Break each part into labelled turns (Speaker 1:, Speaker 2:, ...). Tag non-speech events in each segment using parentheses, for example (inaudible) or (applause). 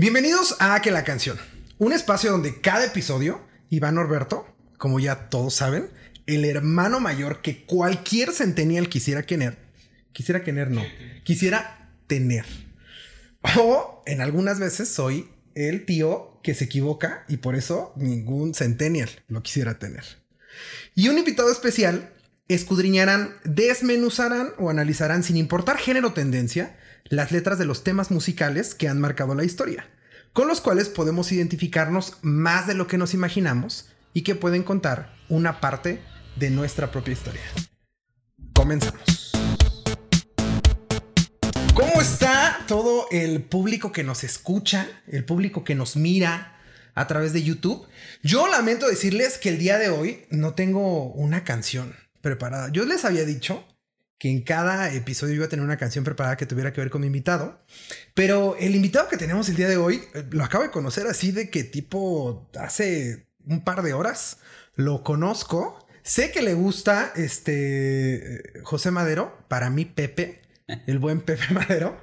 Speaker 1: Bienvenidos a Que la canción, un espacio donde cada episodio, Iván Norberto, como ya todos saben, el hermano mayor que cualquier centennial quisiera tener, quisiera tener, no, quisiera tener. O en algunas veces soy el tío que se equivoca y por eso ningún centennial lo quisiera tener. Y un invitado especial escudriñarán, desmenuzarán o analizarán sin importar género o tendencia las letras de los temas musicales que han marcado la historia, con los cuales podemos identificarnos más de lo que nos imaginamos y que pueden contar una parte de nuestra propia historia. Comenzamos. ¿Cómo está todo el público que nos escucha, el público que nos mira a través de YouTube? Yo lamento decirles que el día de hoy no tengo una canción preparada. Yo les había dicho que en cada episodio iba a tener una canción preparada que tuviera que ver con mi invitado. Pero el invitado que tenemos el día de hoy eh, lo acabo de conocer así de que tipo hace un par de horas lo conozco. Sé que le gusta este José Madero, para mí Pepe, el buen (laughs) Pepe Madero,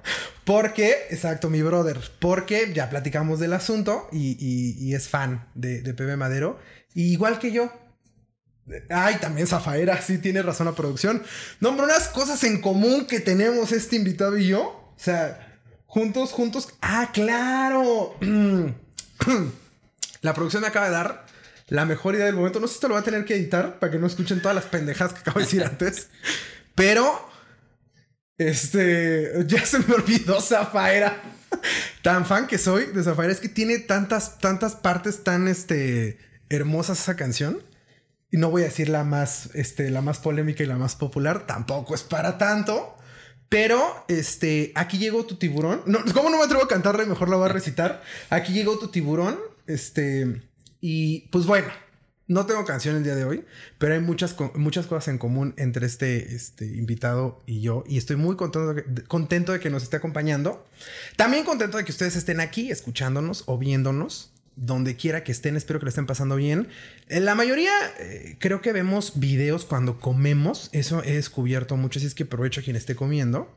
Speaker 1: porque, exacto, mi brother, porque ya platicamos del asunto y, es fan de, de Pepe Madero, igual que yo. Ay, también Zafaera, sí tiene razón la producción. No, pero unas cosas en común que tenemos este invitado y yo. O sea, juntos, juntos. Ah, claro. (clears throat) La producción me acaba de dar la mejor idea del momento. No sé si esto lo va a tener que editar para que no escuchen todas las pendejadas que acabo de decir antes. (laughs) Pero, este, ya se me olvidó Zafaera. (laughs) Tan fan que soy de Zafaera es que tiene tantas, tantas partes tan, este, hermosas esa canción y no voy a decir la más, este, la más polémica y la más popular, tampoco es para tanto. Pero, este, aquí llegó tu tiburón. No, ¿Cómo no me atrevo a cantarle? Mejor la voy a recitar. Aquí llegó tu tiburón. Este, y pues bueno, no tengo canción el día de hoy, pero hay muchas, muchas cosas en común entre este, este invitado y yo. Y estoy muy contento contento de que nos esté acompañando. También contento de que ustedes estén aquí escuchándonos o viéndonos donde quiera que estén, espero que lo estén pasando bien. En la mayoría eh, creo que vemos videos cuando comemos, eso he descubierto mucho, así es que aprovecho a quien esté comiendo.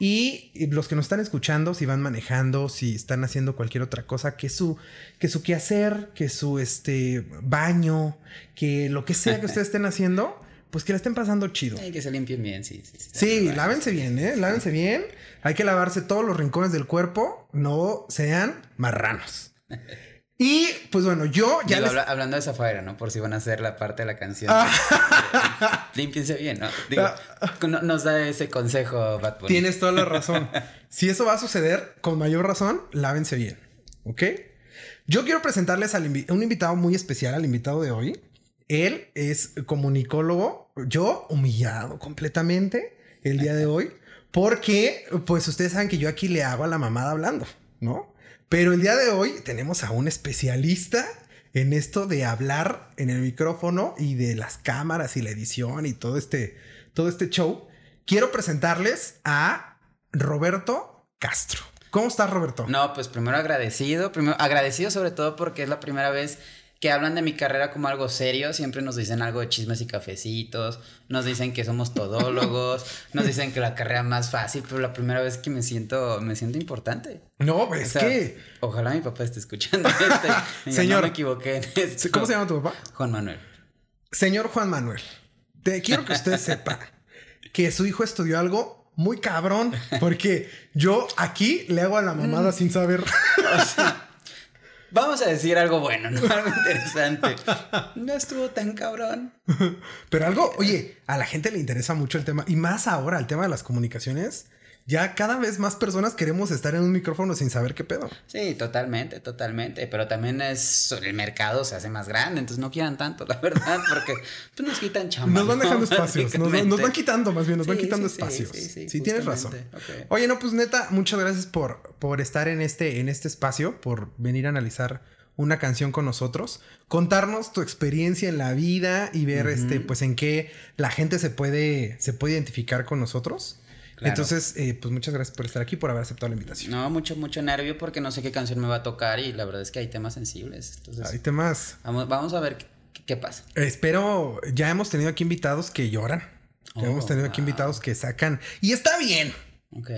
Speaker 1: Y, los que nos están escuchando, si van manejando, si están haciendo cualquier otra cosa, que su, que su quehacer, que su este, baño, que lo que sea que ustedes estén (laughs) haciendo, pues que la estén pasando chido.
Speaker 2: Hay que se limpien bien, sí.
Speaker 1: Sí, sí, sí lávense bien, ¿eh? Lávense bien. Hay que lavarse todos los rincones del cuerpo, no sean marranos. (laughs) Y pues bueno, yo
Speaker 2: ya. hablando de Zafaira, ¿no? Por si van a hacer la parte de la canción. Ah. (laughs) Límpiense bien, ¿no? Digo, ah. nos da ese consejo, Bad
Speaker 1: Tienes toda la razón. (laughs) si eso va a suceder, con mayor razón, lávense bien. ¿Ok? Yo quiero presentarles a un invitado muy especial, al invitado de hoy. Él es comunicólogo. Yo humillado completamente el día de hoy. Porque, pues ustedes saben que yo aquí le hago a la mamada hablando, ¿no? Pero el día de hoy tenemos a un especialista en esto de hablar en el micrófono y de las cámaras y la edición y todo este, todo este show. Quiero presentarles a Roberto Castro. ¿Cómo estás, Roberto?
Speaker 2: No, pues primero agradecido, primero agradecido sobre todo porque es la primera vez que hablan de mi carrera como algo serio, siempre nos dicen algo de chismes y cafecitos, nos dicen que somos todólogos, (laughs) nos dicen que la carrera más fácil, pero la primera vez que me siento, me siento importante.
Speaker 1: No, es que...
Speaker 2: Ojalá mi papá esté escuchando este.
Speaker 1: Señor. (laughs)
Speaker 2: No me equivoqué en esto.
Speaker 1: ¿Cómo se llama tu papá?
Speaker 2: Juan Manuel.
Speaker 1: Señor Juan Manuel, te quiero que usted (laughs) sepa que su hijo estudió algo muy cabrón, porque yo aquí le hago a la mamada sin saber.
Speaker 2: Vamos a decir algo bueno, ¿no? (laughs) Algo interesante. No estuvo tan cabrón.
Speaker 1: Pero algo, oye, a la gente le interesa mucho el tema, y más ahora el tema de las comunicaciones ya cada vez más personas queremos estar en un micrófono sin saber qué pedo.
Speaker 2: Sí, totalmente, totalmente. Pero también es el mercado se hace más grande, entonces no quieran tanto, (laughs) la verdad, porque pues, nos quitan chamba.
Speaker 1: Nos van dejando espacios, nos, van quitando más bien, nos van quitando espacios. Sí, sí, sí, tienes razón. Oye, no, pues neta, muchas gracias por, por estar en este, en este espacio, por venir a analizar una canción con nosotros, contarnos tu experiencia en la vida y ver este, pues en qué la gente se puede, se puede identificar con nosotros. Entonces, eh, pues muchas gracias por estar aquí, por haber aceptado la invitación.
Speaker 2: No, mucho, mucho nervio porque no sé qué canción me va a tocar y la verdad es que hay temas sensibles. Entonces,
Speaker 1: hay temas.
Speaker 2: Vamos, vamos a ver qué, pasa.
Speaker 1: espero, ya hemos tenido aquí invitados que lloran. ya hemos oh, tenido aquí invitados que sacan. Y está bien.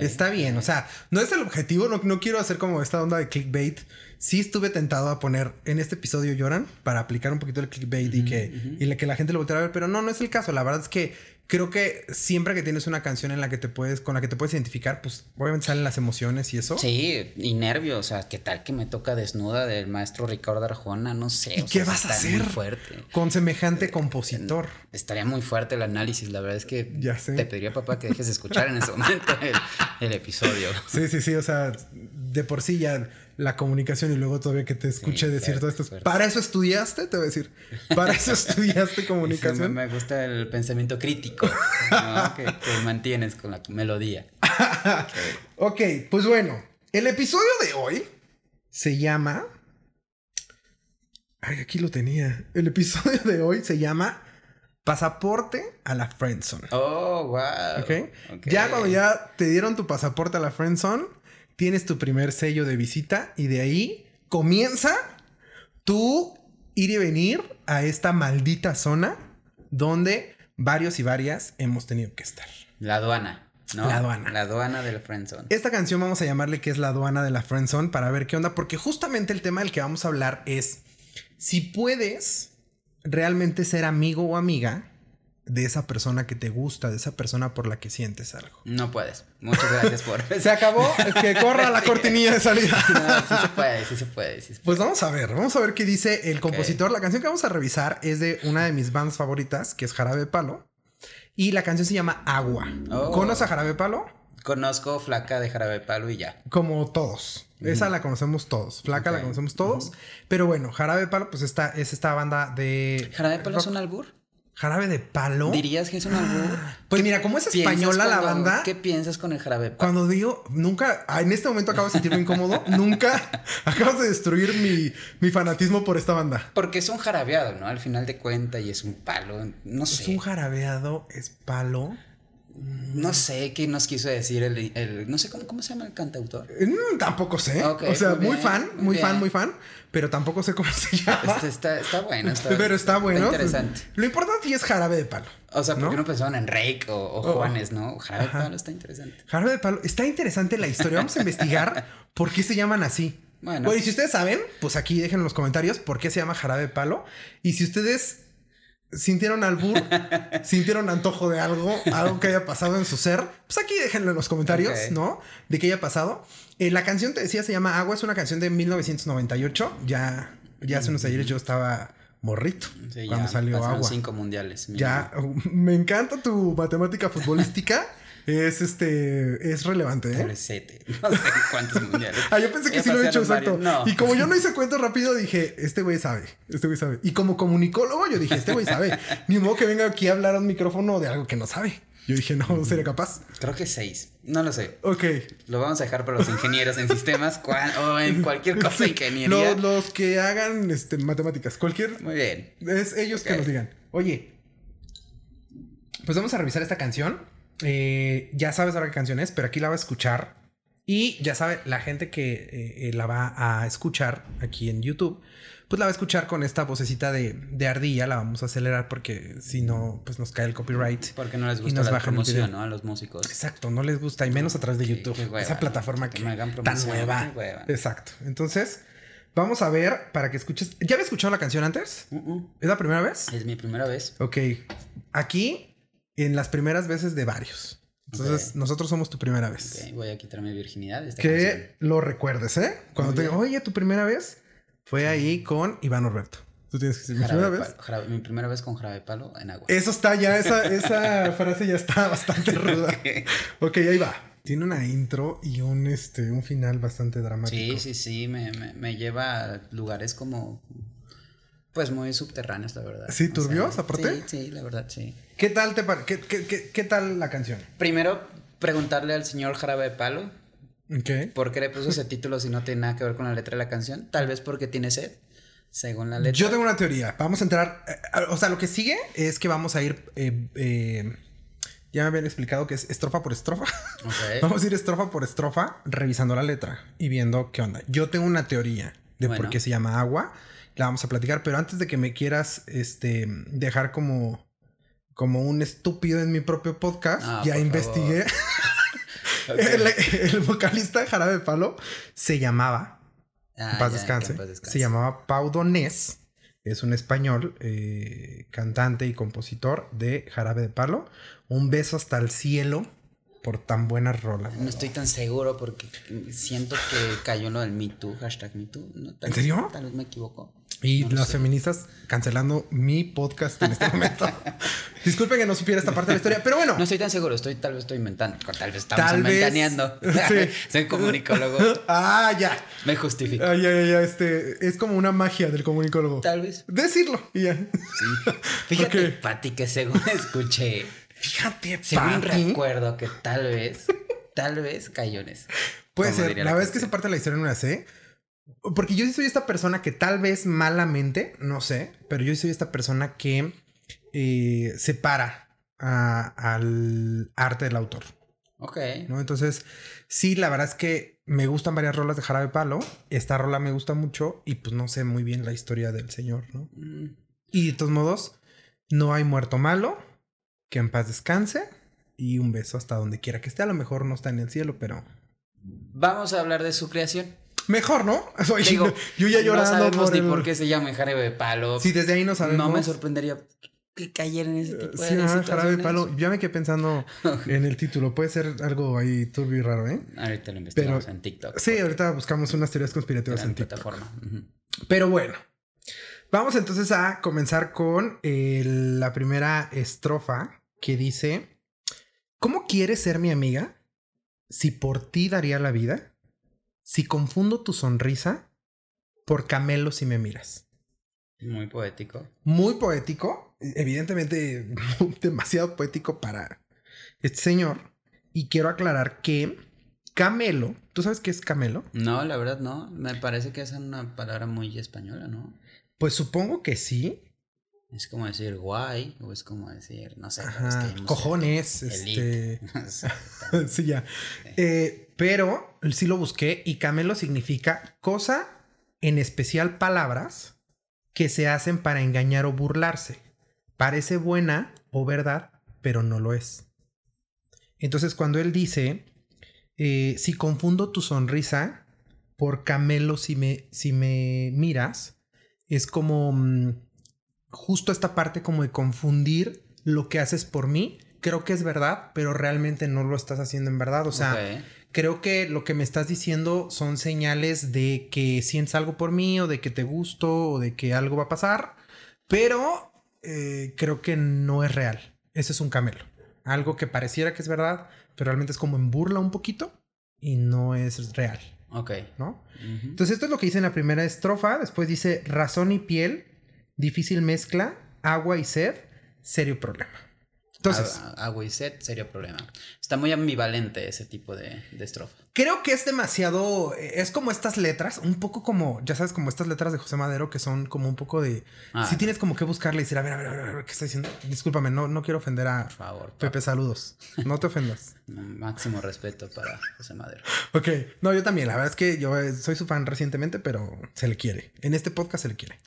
Speaker 1: Está bien, o sea, no es el objetivo, no, no quiero hacer como esta onda de clickbait. Sí estuve tentado a poner en este episodio lloran para aplicar un poquito el clickbait y que, y la- que la gente lo volteara a ver, pero no, no es el caso. La verdad es que creo que siempre que tienes una canción en la que te puedes, con la que te puedes identificar, pues obviamente salen las emociones y eso.
Speaker 2: Sí, y nervios, o sea, ¿qué tal que me toca desnuda del maestro Ricardo Arjona? No sé.
Speaker 1: ¿Y
Speaker 2: o
Speaker 1: qué
Speaker 2: sea,
Speaker 1: vas a hacer?
Speaker 2: fuerte.
Speaker 1: Con semejante compositor.
Speaker 2: Estaría muy fuerte el análisis, la verdad es que
Speaker 1: Ya sé.
Speaker 2: te pediría papá que dejes de escuchar en ese momento el, el episodio.
Speaker 1: Sí, sí, sí, o sea, de por sí ya la comunicación y luego todavía que te escuche decir esto.
Speaker 2: fuerte.
Speaker 1: Para eso estudiaste, te voy a decir. Para eso estudiaste (laughs) comunicación.
Speaker 2: me gusta el pensamiento crítico ¿no? (laughs) que, que mantienes con la melodía. (laughs)
Speaker 1: Ok, pues bueno, el episodio de hoy se llama. Ay, aquí lo tenía. El episodio de hoy se llama Pasaporte a la Friendzone.
Speaker 2: Oh, wow.
Speaker 1: ¿Ok? Ya cuando ya te dieron tu pasaporte a la Friendzone, tienes tu primer sello de visita y de ahí comienza tu ir y venir a esta maldita zona donde varios y varias hemos tenido que estar.
Speaker 2: La aduana, ¿no?
Speaker 1: La aduana.
Speaker 2: La aduana del friendzone.
Speaker 1: Esta canción vamos a llamarle que es la aduana de la Friendzone para ver qué onda, porque justamente el tema del que vamos a hablar es si puedes realmente ser amigo o amiga de esa persona que te gusta, de esa persona por la que sientes algo.
Speaker 2: No puedes. Muchas gracias por... (laughs)
Speaker 1: Se acabó, que corra la
Speaker 2: Sí.
Speaker 1: cortinilla de salida. (laughs)
Speaker 2: No, sí se puede, sí se puede. Sí se
Speaker 1: Pues vamos a ver, vamos a ver qué dice el compositor. La canción que vamos a revisar es de una de mis bandas favoritas, que es Jarabe Palo. Y la canción se llama Agua.
Speaker 2: Oh.
Speaker 1: ¿Conoces a Jarabe Palo?
Speaker 2: Conozco Flaca de Jarabe Palo y ya.
Speaker 1: Como todos. Esa la conocemos todos. Flaca la conocemos todos. Pero bueno, Jarabe Palo, pues esta es esta banda de.
Speaker 2: ¿Jarabe Palo es
Speaker 1: rock.
Speaker 2: un albur?
Speaker 1: Jarabe de Palo.
Speaker 2: ¿Dirías que es un albur? (gasps)
Speaker 1: Pues mira, como es
Speaker 2: ¿Piensas
Speaker 1: española la
Speaker 2: cuando-
Speaker 1: banda.
Speaker 2: ¿Qué piensas con el jarabe de palo?
Speaker 1: Cuando digo, nunca, en este momento acabo de sentirme incómodo, (laughs) nunca acabas de destruir mi, mi fanatismo por esta banda.
Speaker 2: Porque es un jarabeado, ¿no? Al final de cuenta y es un palo. No
Speaker 1: Es
Speaker 2: sé.
Speaker 1: un jarabeado, es palo.
Speaker 2: No sé qué nos quiso decir el. el- no sé cómo, cómo se llama el cantautor.
Speaker 1: Mm, tampoco sé. O sea,
Speaker 2: muy
Speaker 1: muy,
Speaker 2: bien,
Speaker 1: fan,
Speaker 2: muy
Speaker 1: muy fan, muy fan. Pero tampoco sé cómo (laughs) se llama.
Speaker 2: Este está, está bueno. Está,
Speaker 1: pero está bueno.
Speaker 2: interesante.
Speaker 1: Lo importante es jarabe de palo.
Speaker 2: O sea, ¿por
Speaker 1: ¿no?
Speaker 2: qué no pensaban en Rake o, o
Speaker 1: Oh.
Speaker 2: Juanes, no? Jarabe de palo está interesante.
Speaker 1: Jarabe de palo. Está interesante la historia. Vamos a (laughs) investigar por qué se llaman así.
Speaker 2: Bueno.
Speaker 1: Bueno, y si ustedes saben, pues aquí dejen en los comentarios por qué se llama jarabe de palo. Y si ustedes sintieron albur, (laughs) sintieron antojo de algo, algo que haya pasado en su ser, pues aquí déjenlo en los comentarios. ¿no? De qué haya pasado. Eh, la canción, te decía, se llama Agua. Es una canción de 1998. Ya, ya hace unos ayeres yo estaba morrito
Speaker 2: Sí,
Speaker 1: cuando
Speaker 2: ya
Speaker 1: salió Agua.
Speaker 2: cinco mundiales.
Speaker 1: Ya, me encanta tu matemática futbolística. (laughs) es este, es relevante, ¿eh?
Speaker 2: Pobrecete. (laughs) No sé cuántos mundiales.
Speaker 1: Ah, yo pensé que
Speaker 2: Ya
Speaker 1: sí lo he hecho exacto.
Speaker 2: No.
Speaker 1: Y como yo no hice cuento rápido, dije, este güey sabe, este güey sabe. Y como comunicólogo, yo dije, este güey sabe. (laughs) Ni modo que venga aquí a hablar a un micrófono de algo que no sabe. Yo dije, no, no sería capaz.
Speaker 2: Creo que seis. No lo sé.
Speaker 1: Ok.
Speaker 2: Lo vamos a dejar para los ingenieros en sistemas cual- o en cualquier (laughs) cosa de ingeniería.
Speaker 1: Los, los que hagan este, matemáticas, cualquier.
Speaker 2: Muy bien.
Speaker 1: Es ellos que nos digan. Oye, pues vamos a revisar esta canción. Eh, ya sabes ahora qué canción es, pero aquí la va a escuchar. Y ya sabe, la gente que eh, eh, la va a escuchar aquí en YouTube, pues la va a escuchar con esta vocecita de, de ardilla. La vamos a acelerar porque si no, pues nos cae el copyright.
Speaker 2: Porque no les
Speaker 1: Y
Speaker 2: gusta
Speaker 1: nos
Speaker 2: la
Speaker 1: bajan
Speaker 2: promoción. ¿no? A los músicos.
Speaker 1: Exacto, no les gusta, y menos a través de YouTube.
Speaker 2: qué hueva,
Speaker 1: esa
Speaker 2: ¿no?
Speaker 1: plataforma
Speaker 2: Que
Speaker 1: que,
Speaker 2: me hagan
Speaker 1: tan nueva. Exacto. Entonces, vamos a ver para que escuches. ¿Ya había escuchado la canción antes?
Speaker 2: Uh, uh.
Speaker 1: ¿Es la primera vez?
Speaker 2: Es mi primera vez.
Speaker 1: Ok. Aquí, en las primeras veces de varios. Entonces,
Speaker 2: Ok.
Speaker 1: nosotros somos tu primera vez.
Speaker 2: Ok, voy a quitar mi virginidad esta
Speaker 1: Que
Speaker 2: canción.
Speaker 1: lo recuerdes, ¿eh? Cuando
Speaker 2: Muy
Speaker 1: te oye, tu primera vez fue ahí con Iván Orberto. Tú tienes que decir, mi
Speaker 2: Jarabe
Speaker 1: primera vez.
Speaker 2: palo- jarabe- mi primera vez con jarabe palo en agua.
Speaker 1: Eso está ya, esa, (laughs) esa frase ya está bastante ruda. Ok, ahí va. Tiene una intro y un, este, un final bastante dramático.
Speaker 2: Sí, sí, sí, me, me, me lleva a lugares como, pues muy subterráneos, la verdad.
Speaker 1: ¿Sí,
Speaker 2: O
Speaker 1: turbios,
Speaker 2: sea,
Speaker 1: aparte?
Speaker 2: Sí, sí, la verdad, sí.
Speaker 1: ¿Qué tal te qué, qué- qué- qué tal la canción?
Speaker 2: Primero, preguntarle al señor Jarabe de Palo por qué le puso ese título si no tiene nada que ver con la letra de la canción. Tal vez porque tiene sed, según la letra.
Speaker 1: Yo tengo una teoría. Vamos a entrar. eh, o sea, lo que sigue es que vamos a ir. eh, eh, ya me habían explicado que es estrofa por estrofa. (laughs) Vamos a ir estrofa por estrofa revisando la letra y viendo qué onda. Yo tengo una teoría de por qué se llama agua. La vamos a platicar, pero antes de que me quieras este, dejar como, como un estúpido en mi propio podcast,
Speaker 2: Ah,
Speaker 1: ya investigué. (laughs) el, el vocalista de Jarabe de Palo se llamaba,
Speaker 2: Ah,
Speaker 1: en paz
Speaker 2: ya,
Speaker 1: descanse,
Speaker 2: que en paz descanse.
Speaker 1: se llamaba Pau Donés. Es un español, eh, cantante y compositor de Jarabe de Palo. Un beso hasta el cielo por tan buenas rolas.
Speaker 2: No estoy tan seguro porque siento que cayó lo del Me Too, hashtag Me Too. ¿no?
Speaker 1: ¿En serio?
Speaker 2: Tal vez me equivoco.
Speaker 1: Y
Speaker 2: No
Speaker 1: las
Speaker 2: sé.
Speaker 1: feministas cancelando mi podcast en este momento. (laughs) Disculpen que no supiera esta parte de la historia, pero bueno.
Speaker 2: No estoy tan seguro, estoy tal vez estoy inventando, tal vez estamos
Speaker 1: Tal vez.
Speaker 2: inventaneando.
Speaker 1: Sí. (laughs)
Speaker 2: Soy comunicólogo, (laughs)
Speaker 1: ah, ya.
Speaker 2: me justifico.
Speaker 1: Ah, ya, ya, ya. Este, es como una magia del comunicólogo.
Speaker 2: Tal vez.
Speaker 1: Decirlo y ya.
Speaker 2: Sí. Fíjate,
Speaker 1: Ok.
Speaker 2: Pati, que según escuché,
Speaker 1: Fíjate,
Speaker 2: según recuerdo que tal vez, tal vez cayó en eso.
Speaker 1: Puede ser. La es que
Speaker 2: canción.
Speaker 1: parte la historia no la sé. Porque yo sí soy esta persona que tal vez malamente, no sé, pero yo sí soy esta persona que eh, separa a- al arte del autor.
Speaker 2: Ok.
Speaker 1: ¿no? Entonces, sí, la verdad es que me gustan varias rolas de Jarabe Palo. Esta rola me gusta mucho y pues no sé muy bien la historia del señor, ¿no?
Speaker 2: Mm,
Speaker 1: Y de todos modos, no hay muerto malo, que en paz descanse y un beso hasta donde quiera que esté. A lo mejor no está en el cielo, pero
Speaker 2: Vamos a hablar de su creación.
Speaker 1: Mejor, ¿no? (laughs) Oye,
Speaker 2: Digo,
Speaker 1: yo ya
Speaker 2: no
Speaker 1: llorando
Speaker 2: sabemos
Speaker 1: por
Speaker 2: ni
Speaker 1: el-
Speaker 2: por qué se llama Jarabe de Palo.
Speaker 1: Sí, desde ahí no sabemos.
Speaker 2: no me sorprendería que cayera en ese tipo de
Speaker 1: Sí, ah, Palo. Ya me quedé pensando (laughs) en el título. Puede ser algo ahí turbio y raro, ¿eh?
Speaker 2: Ahorita lo investigamos
Speaker 1: Pero-
Speaker 2: en TikTok.
Speaker 1: Sí, ahorita buscamos unas teorías conspirativas en TikTok.
Speaker 2: plataforma.
Speaker 1: Pero bueno, vamos entonces a comenzar con eh, la primera estrofa que dice, ¿cómo quieres ser mi amiga? Si por ti daría la vida, si confundo tu sonrisa, por camelo si me miras.
Speaker 2: Muy poético.
Speaker 1: Muy poético, evidentemente (laughs) demasiado poético para este señor. Y quiero aclarar que camelo, ¿tú sabes qué es camelo?
Speaker 2: No, la verdad no. Me parece que es una palabra muy española, ¿no?
Speaker 1: Pues supongo que sí.
Speaker 2: Es como decir guay, o es como decir, no sé.
Speaker 1: Ajá,
Speaker 2: es que hay música
Speaker 1: cojones,
Speaker 2: elite.
Speaker 1: este... (laughs) (laughs) sí, ya. Eh, pero sí lo busqué y camelo significa cosa, en especial palabras, que se hacen para engañar o burlarse. Parece buena o verdad, pero no lo es. Entonces cuando él dice, eh, si confundo tu sonrisa por camelo si me, si me miras, es como mm, justo esta parte como de confundir lo que haces por mí. Creo que es verdad, pero realmente no lo estás haciendo en verdad. O sea, creo que lo que me estás diciendo son señales de que sientes algo por mí o de que te gusto o de que algo va a pasar, pero eh, creo que no es real. Ese es un camelo. Algo que pareciera que es verdad, pero realmente es como en burla un poquito y no es real,
Speaker 2: Ok.
Speaker 1: ¿no? Entonces esto es lo que dice en la primera estrofa, después dice razón y piel, difícil mezcla, agua y sed, serio problema. Entonces,
Speaker 2: agua y sed, serio problema. Está muy ambivalente ese tipo de, de estrofa.
Speaker 1: Creo que es demasiado. Es como estas letras, un poco como, ya sabes, como estas letras de José Madero que son como un poco de.
Speaker 2: Ah.
Speaker 1: Si tienes como que buscarle y decir, a ver, a ver, a ver, a ver, ¿qué está diciendo? Discúlpame, no, no quiero ofender a
Speaker 2: Por favor.
Speaker 1: Pepe, saludos. No te ofendas. (laughs)
Speaker 2: Máximo respeto para José Madero.
Speaker 1: Ok, no, yo también. La verdad es que yo eh, soy su fan recientemente, pero se le quiere. En este podcast se le quiere.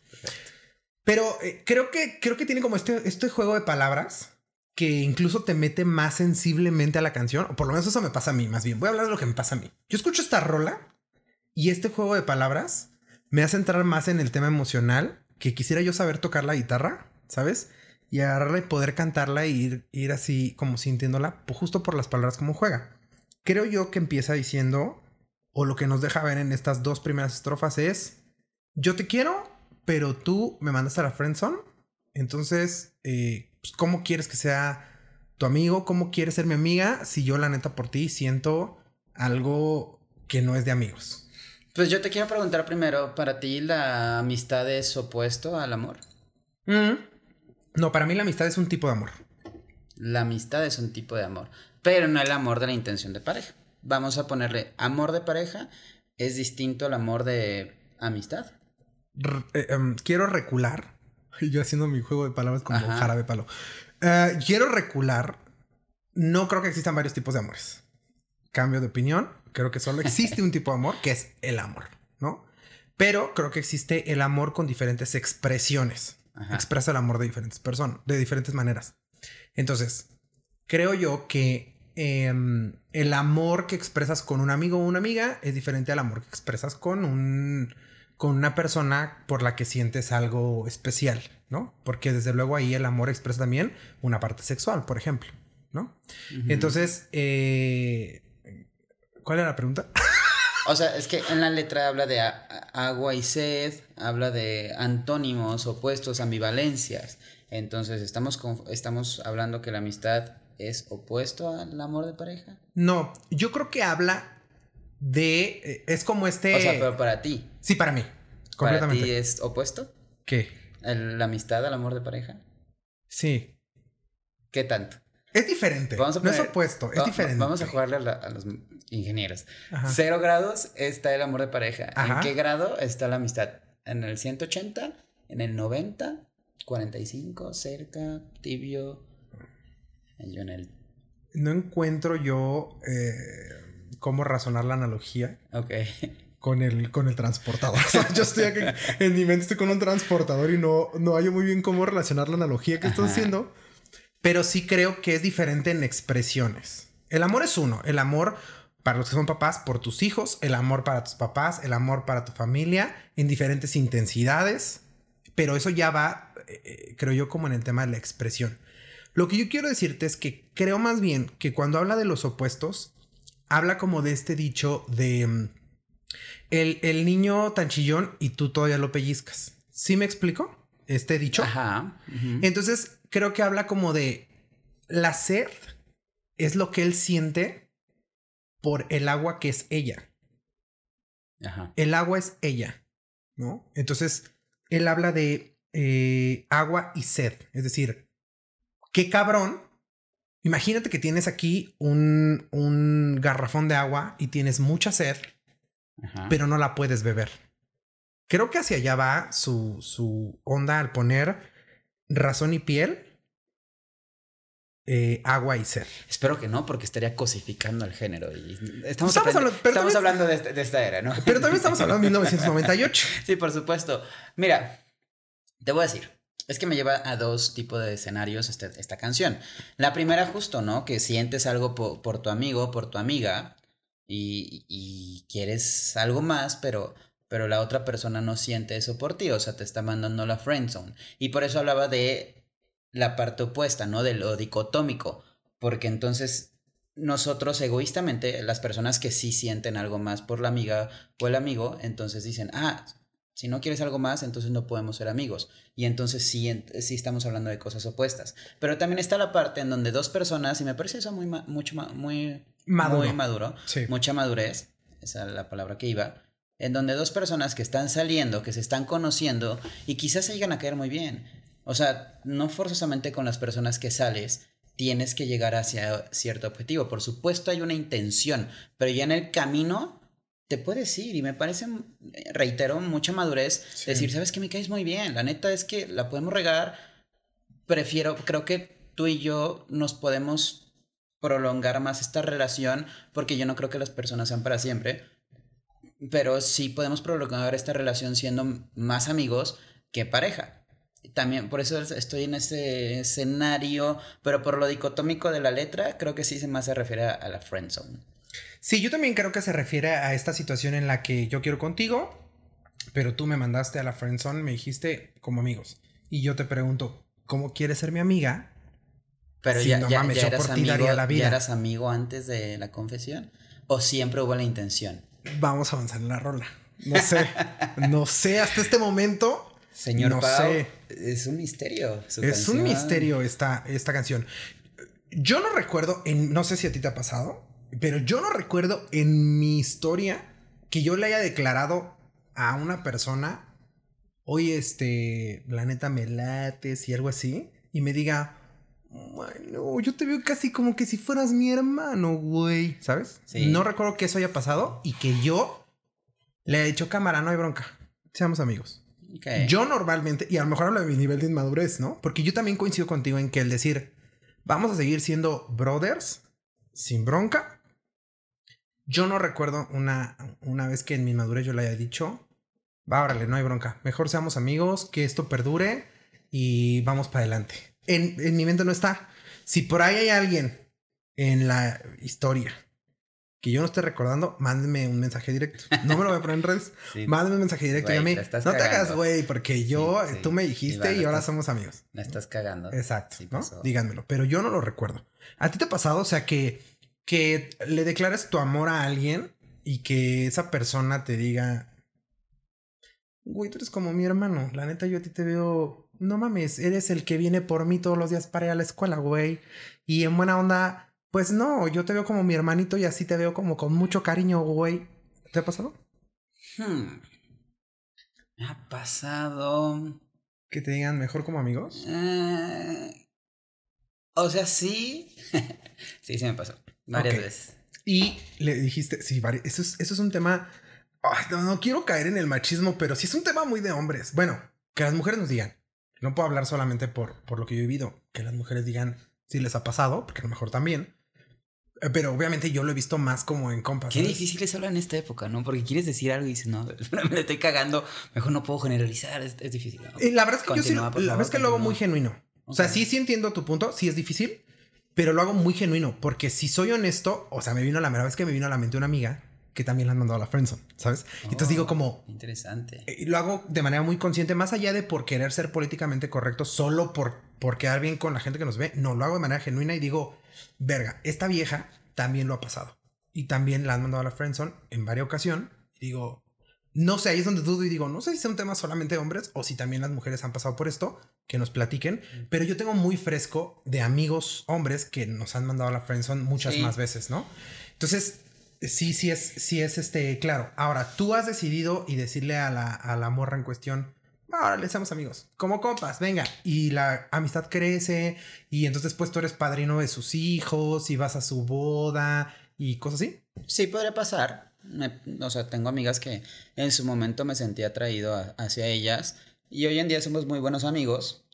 Speaker 1: Pero eh, creo que creo que tiene como este, este juego de palabras que incluso te mete más sensiblemente a la canción. O por lo menos eso me pasa a mí, más bien. Voy a hablar de lo que me pasa a mí. Yo escucho esta rola y este juego de palabras me hace entrar más en el tema emocional que quisiera yo saber tocar la guitarra, ¿sabes? Y agarrarla y poder cantarla e ir, ir así como sintiéndola justo por las palabras como juega. Creo yo que empieza diciendo, o lo que nos deja ver en estas dos primeras estrofas es, yo te quiero, pero tú me mandas a la friendzone. Entonces, eh, pues, ¿cómo quieres que sea tu amigo? ¿Cómo quieres ser mi amiga? Si yo la neta por ti siento algo que no es de amigos.
Speaker 2: Pues yo te quiero preguntar primero, ¿para ti la amistad es opuesto al amor?
Speaker 1: Mm. No, para mí la amistad es un tipo de amor.
Speaker 2: La amistad es un tipo de amor, pero no el amor de la intención de pareja. Vamos a ponerle amor de pareja es distinto al amor de amistad.
Speaker 1: Eh, em, quiero recular. (laughs) Yo haciendo mi juego de palabras como
Speaker 2: Ajá.
Speaker 1: jarabe palo. Eh, quiero recular. No creo que existan varios tipos de amores. Cambio de opinión. Creo que solo existe un tipo de amor, que es el amor, ¿no? Pero creo que existe el amor con diferentes expresiones.
Speaker 2: Ajá.
Speaker 1: Expresa el amor de diferentes personas, de diferentes maneras. Entonces, creo yo que em, el amor que expresas con un amigo o una amiga es diferente al amor que expresas con un con una persona por la que sientes algo especial, ¿no? Porque desde luego ahí el amor expresa también una parte sexual, por ejemplo, ¿no? Entonces, eh, ¿cuál era la pregunta? (laughs)
Speaker 2: O sea, es que en la letra habla de agua y sed, habla de antónimos, opuestos, ambivalencias. Entonces, ¿estamos, ¿estamos hablando que la amistad es opuesto al amor de pareja?
Speaker 1: No, yo creo que habla de... Eh, es como este...
Speaker 2: O sea, pero para ti.
Speaker 1: Sí, para mí.
Speaker 2: Completamente. ¿Para ti es opuesto?
Speaker 1: ¿Qué?
Speaker 2: ¿La amistad al amor de pareja?
Speaker 1: Sí.
Speaker 2: ¿Qué tanto?
Speaker 1: Es diferente. no es opuesto, es diferente.
Speaker 2: Vamos a jugarle a, los ingenieros. Cero grados está el amor de pareja. ¿En qué grado está la amistad? ¿En el 180? ¿En el 90? ¿45? ¿Cerca? ¿Tibio? Yo en el...
Speaker 1: No encuentro yo eh, cómo razonar la analogía.
Speaker 2: Ok.
Speaker 1: Con el, con el transportador. (laughs) yo estoy aquí, en mi mente estoy con un transportador y no, no hallo muy bien cómo relacionar la analogía que estoy haciendo pero sí creo que es diferente en expresiones. El amor es uno, el amor para los que son papás por tus hijos, el amor para tus papás, el amor para tu familia en diferentes intensidades, pero eso ya va, eh, eh, creo yo, como en el tema de la expresión. Lo que yo quiero decirte es que creo más bien que cuando habla de los opuestos, habla como de este dicho de mm, el, niño tan chillón y tú todavía lo pellizcas. ¿Sí me explico? Este dicho.
Speaker 2: Ajá.
Speaker 1: Entonces, creo que habla como de la sed es lo que él siente por el agua que es ella.
Speaker 2: Ajá.
Speaker 1: El agua es ella, ¿no? Entonces, él habla de eh, agua y sed. Es decir, qué cabrón. Imagínate que tienes aquí un, un garrafón de agua y tienes mucha sed, pero no la puedes beber. Creo que hacia allá va su, su onda al poner razón y piel, eh, agua y ser.
Speaker 2: Espero que no, porque estaría cosificando el género. Y estamos, estamos, hablando, este, de, esta era, ¿no?
Speaker 1: Pero también estamos hablando de 1998. (laughs)
Speaker 2: sí, por supuesto. Mira, te voy a decir. Es que me lleva a dos tipos de escenarios este, esta canción. La primera, justo, ¿no? Que sientes algo por, tu amigo, por tu amiga, y, quieres algo más, pero pero la otra persona no siente eso por ti, o sea, te está mandando la friend zone. Y por eso hablaba de la parte opuesta, ¿no? De lo dicotómico, porque entonces nosotros egoístamente, las personas que sí sienten algo más por la amiga o el amigo, entonces dicen, ah, si no quieres algo más, entonces no podemos ser amigos. Y entonces sí, sí estamos hablando de cosas opuestas. Pero también está la parte en donde dos personas, y me parece eso muy, mucho, muy
Speaker 1: maduro,
Speaker 2: muy maduro mucha madurez, esa es la palabra que iba, en donde dos personas que están saliendo, que se están conociendo y quizás se llegan a caer muy bien. O sea, no forzosamente con las personas que sales tienes que llegar hacia cierto objetivo. Por supuesto hay una intención, pero ya en el camino te puedes ir y me parece, reitero, mucha madurez decir, sabes que me caes muy bien, la neta es que la podemos regar, prefiero, creo que tú y yo nos podemos prolongar más esta relación porque yo no creo que las personas sean para siempre pero sí podemos prolongar esta relación siendo más amigos que pareja. También por eso estoy en ese escenario, pero por lo dicotómico de la letra, creo que sí se más se refiere a la friend zone.
Speaker 1: Sí, yo también creo que se refiere a esta situación en la que yo quiero contigo, pero tú me mandaste a la friend zone, me dijiste como amigos. Y yo te pregunto, ¿cómo quieres ser mi amiga?
Speaker 2: Pero ya, ya, eras amigo, la vida. ¿Ya eras amigo antes de la confesión? ¿O siempre hubo la intención?
Speaker 1: vamos a avanzar en la rola. No sé, no sé, hasta este momento.
Speaker 2: Señor no sé. es un misterio.
Speaker 1: es un misterio esta, esta canción. Yo no recuerdo, en, no sé si a ti te ha pasado, pero yo no recuerdo en mi historia que yo le haya declarado a una persona, oye, este, la neta me lates y algo así, y me diga, bueno, yo te veo casi como que si fueras mi hermano, güey. ¿Sabes? No recuerdo que eso haya pasado y que yo le he dicho cámara, no hay bronca. Seamos amigos. Yo normalmente, y a lo mejor hablo de mi nivel de inmadurez, ¿no? Porque yo también coincido contigo en que el decir, vamos a seguir siendo brothers sin bronca. Yo no recuerdo una, una vez que en mi inmadurez yo le haya dicho, va, órale, no hay bronca. Mejor seamos amigos, que esto perdure y vamos para adelante en, mi mente no está. Si por ahí hay alguien en la historia que yo no esté recordando, mándenme un mensaje directo. No me lo voy a poner en redes. (laughs) Mándenme un mensaje directo y a mí. No te hagas, güey, porque yo, tú me dijiste y, ahora somos amigos.
Speaker 2: Me estás cagando.
Speaker 1: Exacto. ¿no? Díganmelo. Pero yo no lo recuerdo. ¿A ti te ha pasado? O sea, que, que le declares tu amor a alguien y que esa persona te diga, güey, tú eres como mi hermano. La neta, yo a ti te veo. No mames, eres el que viene por mí todos los días para ir a la escuela, güey. Y en buena onda pues no, yo te veo como mi hermanito y así te veo como con mucho cariño, güey. ¿Te ha pasado?
Speaker 2: Hmm. Me ha pasado.
Speaker 1: ¿Que te digan mejor como amigos?
Speaker 2: Eh, o sea, sí. (laughs) sí, sí me pasó. Varias veces.
Speaker 1: Y le dijiste, sí, eso es, eso es un tema. no, no quiero caer en el machismo, pero sí es un tema muy de hombres. Bueno, que las mujeres nos digan. No puedo hablar solamente por, por lo que yo he vivido. Que las mujeres digan si les ha pasado, porque a lo mejor también. Eh, pero obviamente yo lo he visto más como en compas.
Speaker 2: Qué difícil es hablar en esta época, ¿no? Porque quieres decir algo y dices, no, (laughs) me estoy cagando, mejor no puedo generalizar, es, difícil.
Speaker 1: Y la verdad es que yo sí, la verdad es que lo hago muy genuino. O sea, sí, sí entiendo tu punto, sí es difícil, pero lo hago muy genuino, porque si soy honesto, o sea, me vino la primera vez que me vino a la mente una amiga que también la han mandado a la friendzone, ¿sabes? Entonces digo como...
Speaker 2: Oh, interesante.
Speaker 1: Y lo hago de manera muy consciente, más allá de por querer ser políticamente correcto, solo por, por quedar bien con la gente que nos ve, no, lo hago de manera genuina y digo, verga, esta vieja también lo ha pasado. Y también la han mandado a la friendzone en varias ocasiones. digo, no sé, ahí es donde dudo y digo, no sé si es un tema solamente de hombres o si también las mujeres han pasado por esto, que nos platiquen. Pero yo tengo muy fresco de amigos hombres que nos han mandado a la friendzone muchas más veces, ¿no? Entonces, sí, sí es, sí es este, claro. Ahora, tú has decidido y decirle a la, a la morra en cuestión, ahora le seamos amigos, como compas, venga. Y la amistad crece y entonces pues tú eres padrino de sus hijos y vas a su boda y cosas así.
Speaker 2: Sí, podría pasar. O sea, tengo amigas que en su momento me sentí atraído hacia ellas y hoy en día somos muy buenos amigos.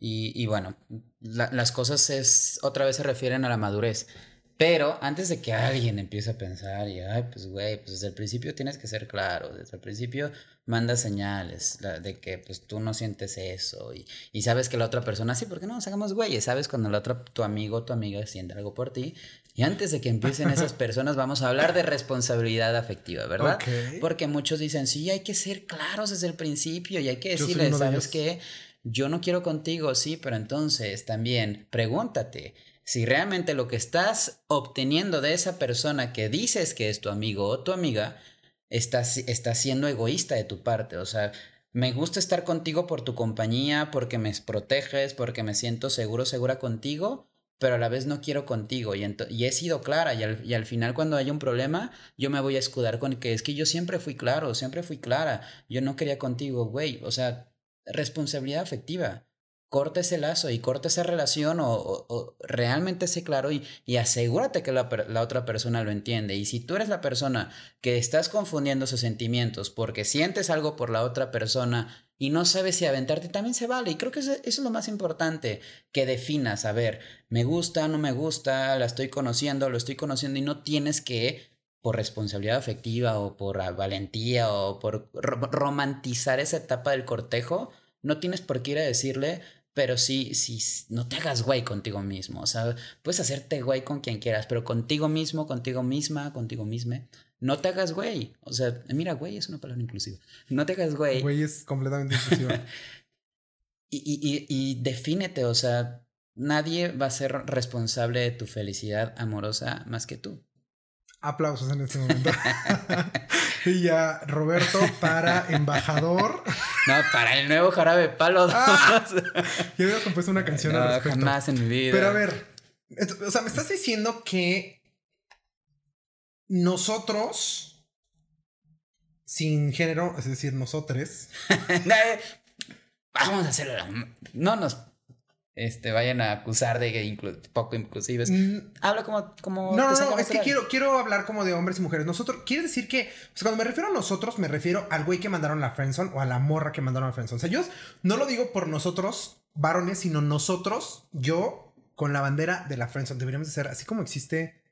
Speaker 2: Y bueno, las cosas es, otra vez se refieren a la madurez. Pero antes de que alguien empiece a pensar y, ay, pues, güey, pues desde el principio tienes que ser claro, desde el principio manda señales de que, pues, tú no sientes eso y, y sabes que la otra persona, sí, porque no nos hagamos güeyes, sabes cuando la otra, tu amigo o tu amiga siente algo por ti. Y antes de que empiecen esas (laughs) personas, vamos a hablar de responsabilidad afectiva, ¿verdad? Porque muchos dicen, sí, hay que ser claros desde el principio y hay que decirles, ¿sabes qué? Yo no quiero contigo, sí, pero entonces también pregúntate si realmente lo que estás obteniendo de esa persona que dices que es tu amigo o tu amiga, está, está siendo egoísta de tu parte. O sea, me gusta estar contigo por tu compañía, porque me proteges, porque me siento seguro, segura contigo, pero a la vez no quiero contigo. Y, y he sido clara. Y al, y al, final, cuando hay un problema, yo me voy a escudar con que es que yo siempre fui claro, siempre fui clara. Yo no quería contigo, güey. O sea, responsabilidad afectiva corta ese lazo y corta esa relación o, realmente sé claro y, y asegúrate que la, la, otra persona lo entiende. Y si tú eres la persona que estás confundiendo sus sentimientos porque sientes algo por la otra persona y no sabes si aventarte, también se vale. Y creo que eso, es lo más importante, que definas, a ver, me gusta, no me gusta, la estoy conociendo, lo estoy conociendo y no tienes que por responsabilidad afectiva o por valentía o por romantizar esa etapa del cortejo, no tienes por qué ir a decirle, pero sí, sí, no te hagas güey contigo mismo. O sea, puedes hacerte güey con quien quieras, pero contigo mismo, contigo misma, contigo misma. No te hagas güey. O sea, mira, güey es una palabra inclusiva. No te hagas güey.
Speaker 1: Güey es completamente inclusiva. (laughs)
Speaker 2: y, y, y defínete, o sea, nadie va a ser responsable de tu felicidad amorosa más que tú.
Speaker 1: Aplausos en este momento. (laughs) y ya, Roberto para embajador.
Speaker 2: No, para el nuevo jarabe palo. Ah,
Speaker 1: yo había compuesto una canción al respecto.
Speaker 2: Jamás en mi vida.
Speaker 1: Pero a ver, o sea, me estás diciendo que nosotros, sin género, es decir, nosotros. (laughs)
Speaker 2: Vamos a hacerlo. No nos este, vayan a acusar de poco inclusivos. Mm. Habla como... como
Speaker 1: no, no, no, es que quiero, quiero hablar como de hombres y mujeres. Nosotros, quiere decir que, cuando me refiero a nosotros, me refiero al güey que mandaron a la friendzone o a la morra que mandaron a la friendzone. O sea, yo no lo digo por nosotros, varones, sino nosotros, yo, con la bandera de la friendzone. Deberíamos de hacer, así como existe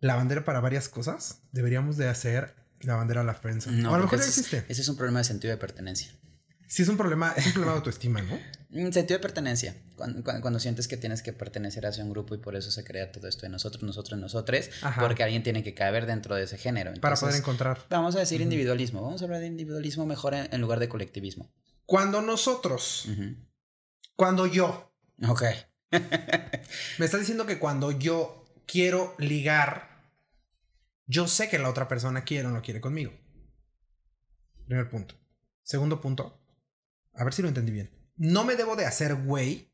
Speaker 1: la bandera para varias cosas, deberíamos de hacer la bandera de la friendzone.
Speaker 2: No, a lo mejor existe. Ese es un problema de sentido de pertenencia.
Speaker 1: Sí es un problema, es un problema de autoestima, ¿no?
Speaker 2: Un sentido de pertenencia. Cuando, cuando- cuando sientes que tienes que pertenecer hacia un grupo y por eso se crea todo esto de nosotros, nosotros, nosotros,
Speaker 1: Ajá.
Speaker 2: porque alguien tiene que caber dentro de ese género.
Speaker 1: Para poder encontrar.
Speaker 2: Vamos a decir individualismo. Vamos a hablar de individualismo mejor en, en lugar de colectivismo.
Speaker 1: Cuando nosotros, cuando yo,
Speaker 2: Ok. (laughs)
Speaker 1: me estás diciendo que cuando yo quiero ligar, yo sé que la otra persona quiere o no quiere conmigo. Primer punto. Segundo punto. A ver si lo entendí bien. No me debo de hacer güey.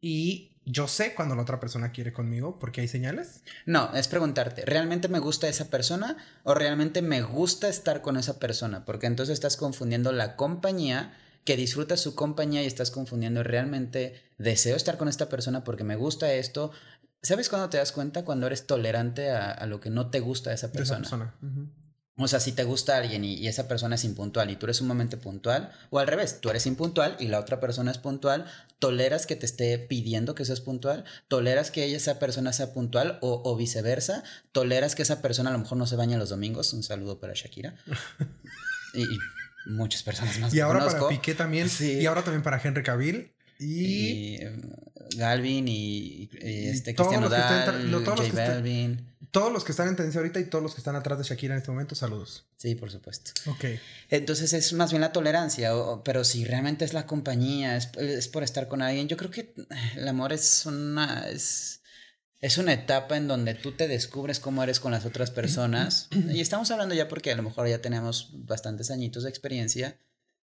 Speaker 1: Y yo sé cuando la otra persona quiere conmigo porque hay señales.
Speaker 2: No, es preguntarte, ¿realmente me gusta esa persona o realmente me gusta estar con esa persona? Porque entonces estás confundiendo la compañía, que disfrutas su compañía y estás confundiendo realmente deseo estar con esta persona porque me gusta esto. ¿Sabes cuándo te das cuenta? Cuando eres tolerante a, a lo que no te gusta de esa
Speaker 1: de esa
Speaker 2: persona.
Speaker 1: persona. Ujú.
Speaker 2: O sea, si te gusta alguien y, y esa persona es impuntual y tú eres sumamente puntual, o al revés, tú eres impuntual y la otra persona es puntual, toleras que te esté pidiendo que seas puntual, toleras que ella, esa persona sea puntual o, o viceversa, toleras que esa persona a lo mejor no se baña los domingos, un saludo para Shakira. (laughs) y, y muchas personas más.
Speaker 1: Y
Speaker 2: que
Speaker 1: ahora para
Speaker 2: conozco.
Speaker 1: Piqué también.
Speaker 2: Sí.
Speaker 1: Y ahora también para Henry Cavill. Y,
Speaker 2: Y, eh, Galvin y, este
Speaker 1: todos
Speaker 2: Cristian
Speaker 1: los que están
Speaker 2: Nodal,
Speaker 1: tra- lo- todos los
Speaker 2: J Balvin.
Speaker 1: Todos los que están en tendencia ahorita y todos los que están atrás de Shakira en este momento, saludos.
Speaker 2: Sí, por supuesto.
Speaker 1: Ok.
Speaker 2: Entonces es más bien la tolerancia, pero si realmente es la compañía, es, es por estar con alguien, yo creo que el amor es una, es, es una etapa en donde tú te descubres cómo eres con las otras personas. (clears throat) y estamos hablando ya porque a lo mejor ya tenemos bastantes añitos de experiencia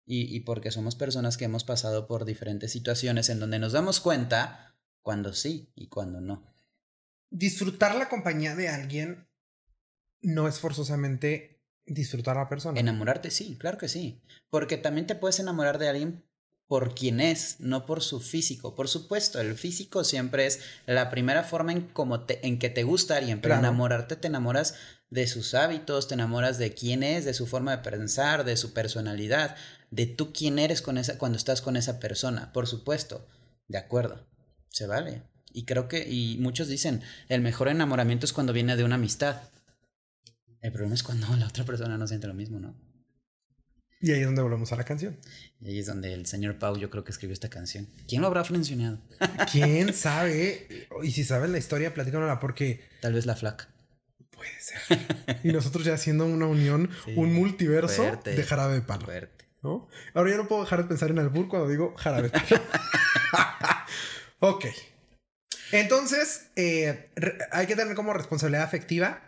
Speaker 2: y, y porque somos personas que hemos pasado por diferentes situaciones en donde nos damos cuenta cuando sí y cuando no.
Speaker 1: Disfrutar la compañía de alguien no es forzosamente disfrutar a la persona.
Speaker 2: Enamorarte, sí, claro que sí. Porque también te puedes enamorar de alguien por quien es, no por su físico. Por supuesto, el físico siempre es la primera forma en, como te- en que te gusta alguien, pero
Speaker 1: Claro.
Speaker 2: enamorarte te enamoras de sus hábitos, te enamoras de quién es, de su forma de pensar, de su personalidad, de tú quién eres con esa, cuando estás con esa persona. Por supuesto, de acuerdo, se vale. Y creo que, y muchos dicen, el mejor enamoramiento es cuando viene de una amistad. El problema es cuando la otra persona no siente lo mismo, ¿no?
Speaker 1: Y ahí es donde volvemos a la canción.
Speaker 2: Y ahí es donde el señor Pau yo creo que escribió esta canción. ¿Quién lo habrá mencionado? (laughs)
Speaker 1: ¿Quién sabe? Y si sabes la historia, platícanosla porque
Speaker 2: Tal vez la flaca.
Speaker 1: puede ser. Y nosotros ya haciendo una unión,
Speaker 2: Sí,
Speaker 1: un multiverso
Speaker 2: fuerte.
Speaker 1: de jarabe de palo.
Speaker 2: Fuerte.
Speaker 1: ¿no? Ahora ya no puedo dejar de pensar en albur cuando digo jarabe de palo. (laughs) ok. Entonces, eh, hay que tener como responsabilidad afectiva.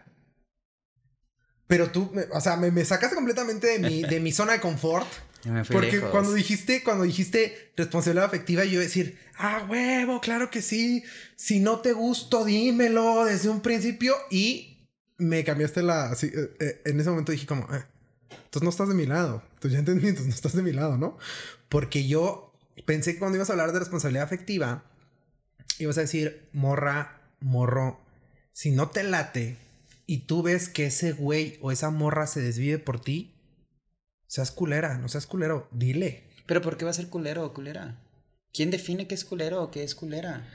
Speaker 1: Pero tú, me- o sea, me, me sacaste completamente de mi, de mi zona de confort.
Speaker 2: Ya (laughs) me fui
Speaker 1: Porque
Speaker 2: lejos.
Speaker 1: cuando dijiste, cuando dijiste responsabilidad afectiva, yo iba a decir, ah, huevo, claro que sí. Si no te gusto, dímelo desde un principio. Y me cambiaste la. así, eh, eh, en ese momento dije, como, eh, entonces no estás de mi lado. Entonces ya entendí, entonces no estás de mi lado, ¿no? Porque yo pensé que cuando ibas a hablar de responsabilidad afectiva, ibas a decir, morra, morro, si no te late y tú ves que ese güey o esa morra se desvive por ti, seas culera, no seas culero, dile.
Speaker 2: Pero ¿por qué va a ser culero o culera? ¿Quién define qué es culero o qué es culera?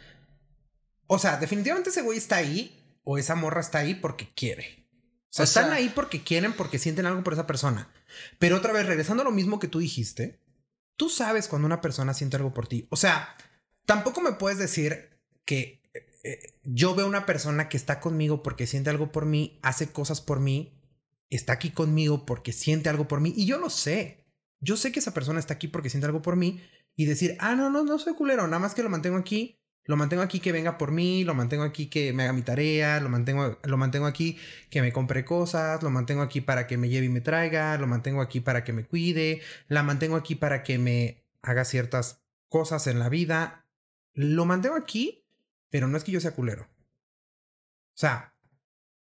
Speaker 1: O sea, definitivamente ese güey está ahí o esa morra está ahí porque quiere. O sea,
Speaker 2: O
Speaker 1: están
Speaker 2: sea-
Speaker 1: ahí porque quieren, porque sienten algo por esa persona. Pero otra vez, regresando a lo mismo que tú dijiste, tú sabes cuando una persona siente algo por ti. O sea, tampoco me puedes decir que eh, eh, yo veo una persona que está conmigo porque siente algo por mí, hace cosas por mí, está aquí conmigo porque siente algo por mí y yo lo sé. Yo sé que esa persona está aquí porque siente algo por mí y decir, ah, no, no, no soy culero, nada más que lo mantengo aquí, lo mantengo aquí que venga por mí, lo mantengo aquí que me haga mi tarea, lo mantengo, lo mantengo aquí que me compre cosas, lo mantengo aquí para que me lleve y me traiga, lo mantengo aquí para que me cuide, la mantengo aquí para que me haga ciertas cosas en la vida. Lo mantengo aquí, pero no es que yo sea culero. O sea,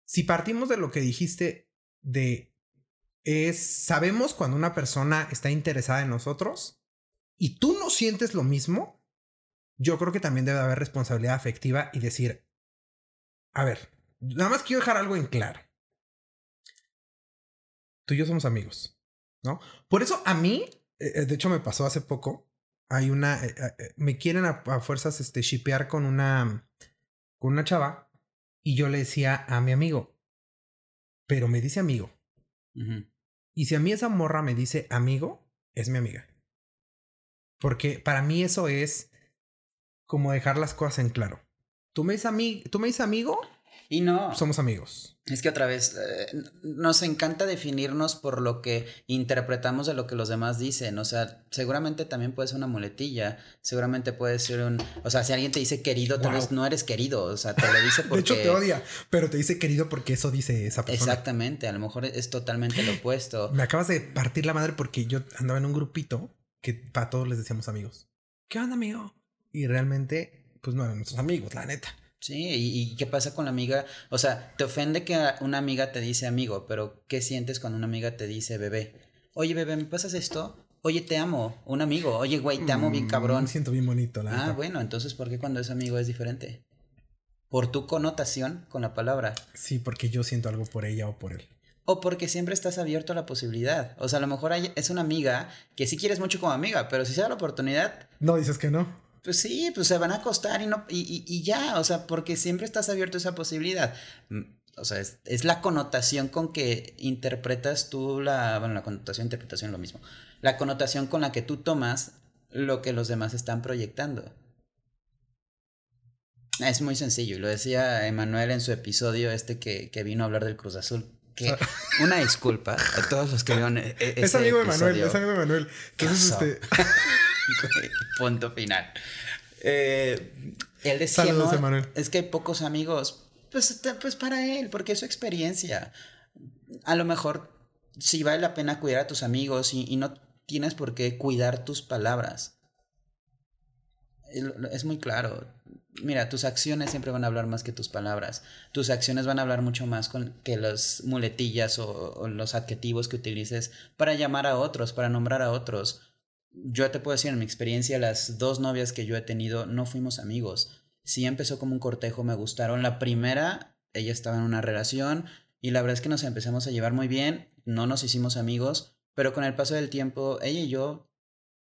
Speaker 1: si partimos de lo que dijiste de es sabemos cuando una persona está interesada en nosotros y tú no sientes lo mismo, yo creo que también debe haber responsabilidad afectiva y decir, a ver, nada más quiero dejar algo en claro. Tú y yo somos amigos, ¿no? Por eso a mí, eh, de hecho me pasó hace poco, hay una, eh, eh, me quieren a, a fuerzas este, shipear con una, con una chava y yo le decía a mi amigo, pero me dice amigo. Y si a mí esa morra me dice amigo, es mi amiga. Porque para mí eso es como dejar las cosas en claro. Tú me dices, ami ¿tú me dices amigo,
Speaker 2: y no.
Speaker 1: somos amigos.
Speaker 2: Es que otra vez, eh, nos encanta definirnos por lo que interpretamos de lo que los demás dicen. O sea, seguramente también puede ser una muletilla. Seguramente puede ser un. O sea, si alguien te dice querido, tal vez no eres querido. O sea, te lo dice porque. (laughs)
Speaker 1: de hecho, te odia, pero te dice querido porque eso dice esa persona.
Speaker 2: Exactamente. A lo mejor es totalmente lo opuesto.
Speaker 1: Me acabas de partir la madre porque yo andaba en un grupito que para todos les decíamos amigos. ¿Qué onda, amigo? Y realmente, pues no eran nuestros amigos, la neta.
Speaker 2: Sí, ¿Y, qué pasa con la amiga? O sea, te ofende que una amiga te dice amigo, pero ¿qué sientes cuando una amiga te dice bebé? Oye, bebé, ¿me pasas esto? Oye, te amo, un amigo. Oye, güey, te amo bien mm, cabrón.
Speaker 1: Me siento bien bonito,
Speaker 2: la Ah, bueno, entonces, ¿por qué cuando es amigo es diferente? Por tu connotación con la palabra.
Speaker 1: Sí, porque yo siento algo por ella o por él.
Speaker 2: O porque siempre estás abierto a la posibilidad. O sea, a lo mejor es una amiga que sí quieres mucho como amiga, pero si se da la oportunidad.
Speaker 1: No, dices que no
Speaker 2: pues sí, pues se van a acostar y, no, y, ya, o sea, porque siempre estás abierto a esa posibilidad. Mm, o sea, es, la connotación con que interpretas tú la, bueno, la connotación, interpretación, lo mismo. La connotación con la que tú tomas lo que los demás están proyectando. Es muy sencillo, y lo decía Emanuel en su episodio este que, que vino a hablar del Cruz Azul. Que (laughs) una disculpa a todos los que vieron. E, e,
Speaker 1: es amigo de Manuel, es amigo de Manuel. Entonces, este. (laughs) (laughs)
Speaker 2: Punto final. Eh, él decía, es que hay pocos amigos. Pues, pues para él, porque es su experiencia. A lo mejor sí vale la pena cuidar a tus amigos y, no tienes por qué cuidar tus palabras. Es muy claro. Mira, tus acciones siempre van a hablar más que tus palabras. Tus acciones van a hablar mucho más con, que las muletillas o los adjetivos que utilices para llamar a otros, para nombrar a otros yo te puedo decir, en mi experiencia, las dos novias que yo he tenido no fuimos amigos. Sí empezó como un cortejo, me gustaron. La primera, ella estaba en una relación y la verdad es que nos empezamos a llevar muy bien, no nos hicimos amigos, pero con el paso del tiempo, ella y yo,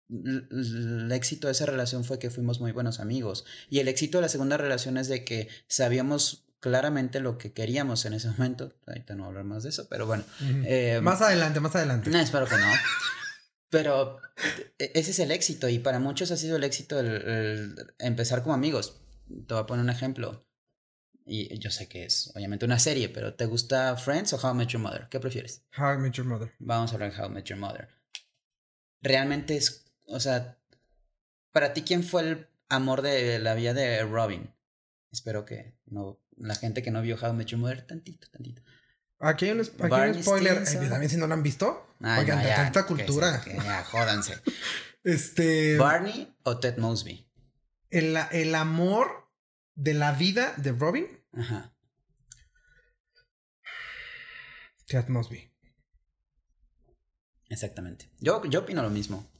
Speaker 2: el éxito de esa relación fue que fuimos muy buenos amigos. Y el éxito de la segunda relación es de que sabíamos claramente lo que queríamos en ese momento. Ahorita no voy a hablar más de eso, pero bueno.
Speaker 1: Eh, más adelante, más adelante.
Speaker 2: No, espero que no. Pero e, ese es el éxito y para muchos ha sido el éxito el, empezar como amigos. Te voy a poner un ejemplo. Y yo sé que es obviamente una serie, pero ¿te gusta Friends o How I Met Your Mother? ¿Qué prefieres?
Speaker 1: How I Met Your Mother.
Speaker 2: Vamos a hablar de How I Met Your Mother. Realmente es, o sea, para ti, ¿quién fue el amor de la vida de Robin? Espero que no, la gente que no vio How I Met Your Mother, tantito, tantito.
Speaker 1: Aquí hay un, spoiler. también si no lo han visto. Oigan, de tanta cultura.
Speaker 2: ya, jódanse. (laughs)
Speaker 1: este.
Speaker 2: ¿Barney o Ted Mosby?
Speaker 1: El, el amor de la vida de Robin. Ajá. Ted Mosby.
Speaker 2: Exactamente. Yo, yo opino lo mismo.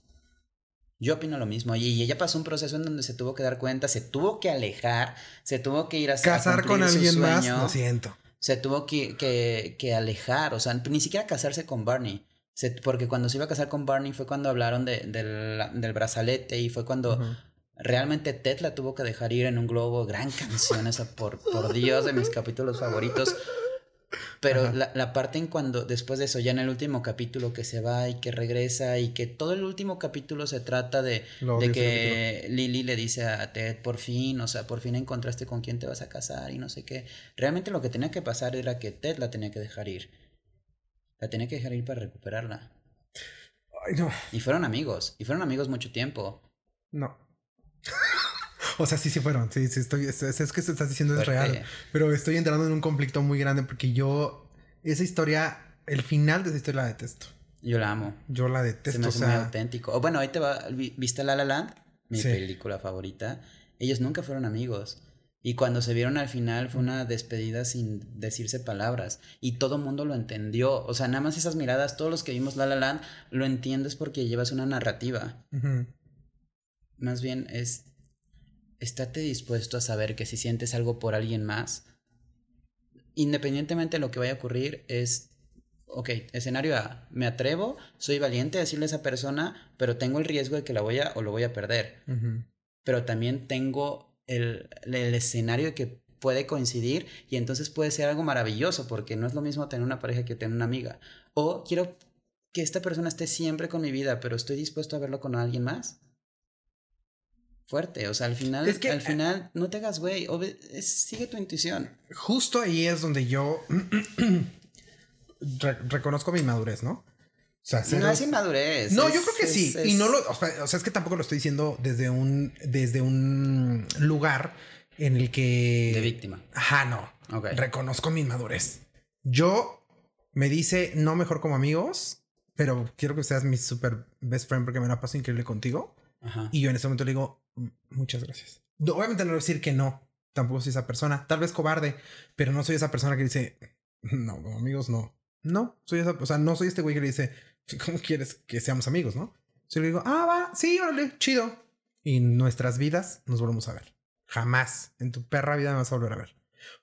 Speaker 2: Yo opino lo mismo. Y, ella pasó un proceso en donde se tuvo que dar cuenta, se tuvo que alejar, se tuvo que ir a
Speaker 1: casar con alguien más. Lo siento
Speaker 2: se tuvo que, que, que, alejar, o sea, ni siquiera casarse con Barney. porque cuando se iba a casar con Barney fue cuando hablaron de, del brazalete y fue cuando realmente Ted la tuvo que dejar ir en un globo. Gran canción esa, por, por Dios, de mis capítulos favoritos. Pero la, la, parte en cuando, después de eso, ya en el último capítulo que se va y que regresa y que todo el último capítulo se trata de, de que Lily le dice a Ted, por fin, o sea, por fin encontraste con quién te vas a casar y no sé qué. Realmente lo que tenía que pasar era que Ted la tenía que dejar ir. La tenía que dejar ir para recuperarla.
Speaker 1: Ay, no.
Speaker 2: Y fueron amigos, y fueron amigos mucho tiempo.
Speaker 1: No. O sea, sí, sí fueron. Sí, sí, estoy. Es, es que se estás diciendo es real. Pero estoy entrando en un conflicto muy grande porque yo. Esa historia. El final de esa historia la detesto.
Speaker 2: Yo la amo.
Speaker 1: Yo la detesto.
Speaker 2: Se me muy auténtico. O bueno, ahí te va. ¿Viste La La Land? Mi película favorita. Ellos nunca fueron amigos. Y cuando se vieron al final fue una despedida sin decirse palabras. Y todo el mundo lo entendió. O sea, nada más esas miradas, todos los que vimos La La Land, lo entiendes porque llevas una narrativa. Más bien es estate dispuesto a saber que si sientes algo por alguien más, independientemente de lo que vaya a ocurrir, es, ok, escenario A, me atrevo, soy valiente a decirle a esa persona, pero tengo el riesgo de que la voy a o lo voy a perder. Pero también tengo el, el escenario de que puede coincidir y entonces puede ser algo maravilloso porque no es lo mismo tener una pareja que tener una amiga. O quiero que esta persona esté siempre con mi vida, pero estoy dispuesto a verlo con alguien más. Fuerte, o sea, al final,
Speaker 1: Es que,
Speaker 2: al
Speaker 1: eh,
Speaker 2: final, no te hagas güey, sigue tu intuición.
Speaker 1: Justo ahí es donde yo (clears throat) re- reconozco mi madurez, ¿no? O sea,
Speaker 2: No es inmadurez.
Speaker 1: No,
Speaker 2: es-
Speaker 1: yo creo que
Speaker 2: es-
Speaker 1: sí. Y no lo. O sea, o sea, es que tampoco lo estoy diciendo desde un. desde un lugar en el que.
Speaker 2: De víctima.
Speaker 1: Ajá, no. Reconozco mi madurez. Yo me dice no mejor como amigos, pero quiero que seas mi super best friend porque me la paso increíble contigo.
Speaker 2: Ajá.
Speaker 1: Y yo en ese momento le digo, "Mm, muchas gracias. Obviamente no voy a decir que no. Tampoco soy esa persona. Tal vez cobarde, pero no soy esa persona que dice, no, amigos no. No, soy esa, o sea, no soy este güey que le dice, ¿cómo quieres que seamos amigos, no? Yo le digo, ah, va, sí, órale, chido. Y nuestras vidas nos volvemos a ver. Jamás en tu perra vida me vas a volver a ver.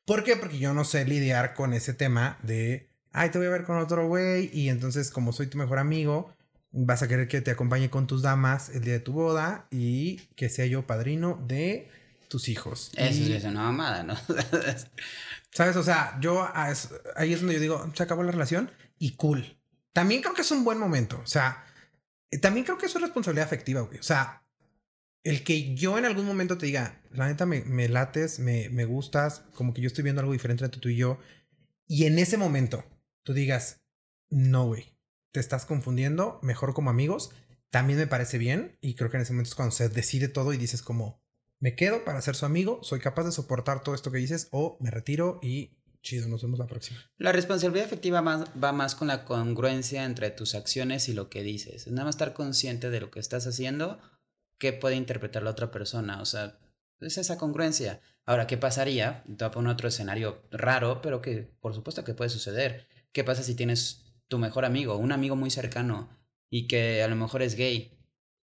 Speaker 1: ¿Por qué? Porque yo no sé lidiar con ese tema de, ay, te voy a ver con otro güey y entonces como soy tu mejor amigo, vas a querer que te acompañe con tus damas el día de tu boda y que sea yo padrino de tus hijos.
Speaker 2: Eso
Speaker 1: Y-
Speaker 2: es una mamada, ¿no? (laughs)
Speaker 1: ¿Sabes? O sea, yo a es- ahí es donde yo digo, se acabó la relación y cool. También creo que es un buen momento. O sea, eh, también creo que eso es responsabilidad afectiva, güey. O sea, el que yo en algún momento te diga, la neta me, me lates, me, me gustas, como que yo estoy viendo algo diferente entre tú y yo, y en ese momento tú digas, no, güey, te estás confundiendo, mejor como amigos, también me parece bien. Y creo que en ese momento es cuando se decide todo y dices como, me quedo para ser su amigo, soy capaz de soportar todo esto que dices o me retiro y chido, nos vemos la próxima.
Speaker 2: La responsabilidad afectiva más- va más con la congruencia entre tus acciones y lo que dices. Es nada más estar consciente de lo que estás haciendo, qué puede interpretar la otra persona. O sea, es esa congruencia. Ahora, ¿qué pasaría? Te voy a poner otro escenario raro, pero que por supuesto que puede suceder. ¿Qué pasa si tienes tu mejor amigo, un amigo muy cercano, y que a lo mejor es gay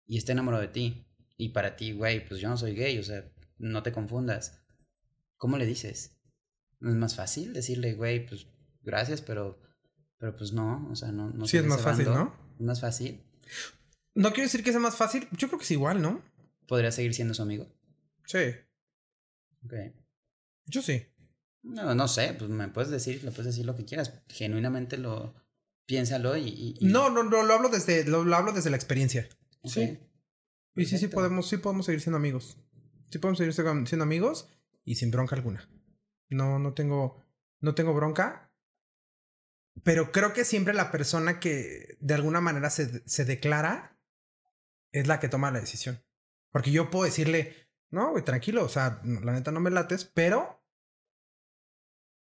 Speaker 2: y está enamorado de ti? Y para ti, güey, pues yo no soy gay, o sea, no te confundas. ¿Cómo le dices? ¿No es más fácil decirle, güey, pues gracias, pero, pero pues no, o sea, no, no
Speaker 1: Sí, es más fácil,
Speaker 2: bando.
Speaker 1: ¿no?
Speaker 2: Es más fácil.
Speaker 1: No quiero decir que sea más fácil, yo creo que es igual, ¿no?
Speaker 2: ¿Podría seguir siendo su amigo?
Speaker 1: Sí,
Speaker 2: Ok.
Speaker 1: yo sí.
Speaker 2: No, no sé, pues me puedes decir, le puedes decir lo que quieras. Genuinamente lo, piénsalo y... y- y-
Speaker 1: No, no, no, lo hablo desde, lo, lo hablo desde la experiencia. Sí. Y sí, sí podemos, sí podemos seguir siendo amigos. Sí podemos seguir siendo siendo amigos y sin bronca alguna. No, no tengo, no tengo bronca. Pero creo que siempre la persona que de alguna manera se, se declara es la que toma la decisión. Porque yo puedo decirle, no, güey, tranquilo, o sea, no, la neta no me lates, pero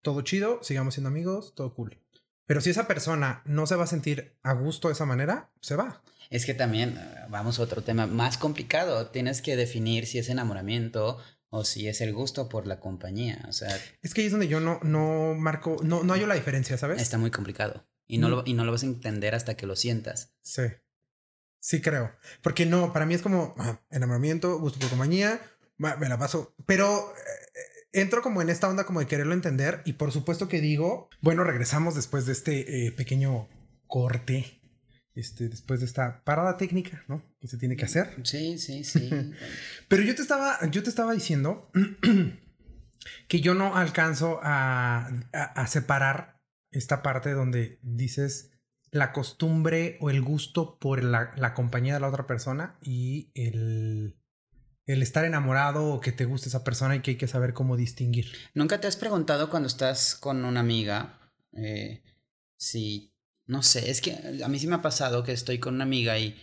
Speaker 1: todo chido, sigamos siendo amigos, todo cool. Pero si esa persona no se va a sentir a gusto de esa manera, se va.
Speaker 2: Es que también, eh, vamos a otro tema más complicado. Tienes que definir si es enamoramiento o si es el gusto por la compañía. O sea,
Speaker 1: Es que ahí es donde yo no, no marco, no, no hallo la diferencia, ¿sabes?
Speaker 2: está muy complicado. Y no,
Speaker 1: Mm.
Speaker 2: lo, y no lo vas a entender hasta que lo sientas.
Speaker 1: Sí. Sí creo. Porque no, para mí es como ah, enamoramiento, gusto por compañía, me la paso. Pero eh, entro como en esta onda como de quererlo entender y por supuesto que digo, bueno, regresamos después de este eh, pequeño corte, este, después de esta parada técnica, ¿no? Que se tiene que hacer.
Speaker 2: Sí, sí, sí. (laughs)
Speaker 1: Pero yo te estaba, yo te estaba diciendo (clears throat) que yo no alcanzo a, a- a separar esta parte donde dices la costumbre o el gusto por la, la compañía de la otra persona y el, el estar enamorado o que te guste esa persona y que hay que saber cómo distinguir.
Speaker 2: ¿Nunca te has preguntado cuando estás con una amiga eh, si, no sé, es que a mí sí me ha pasado que estoy con una amiga y,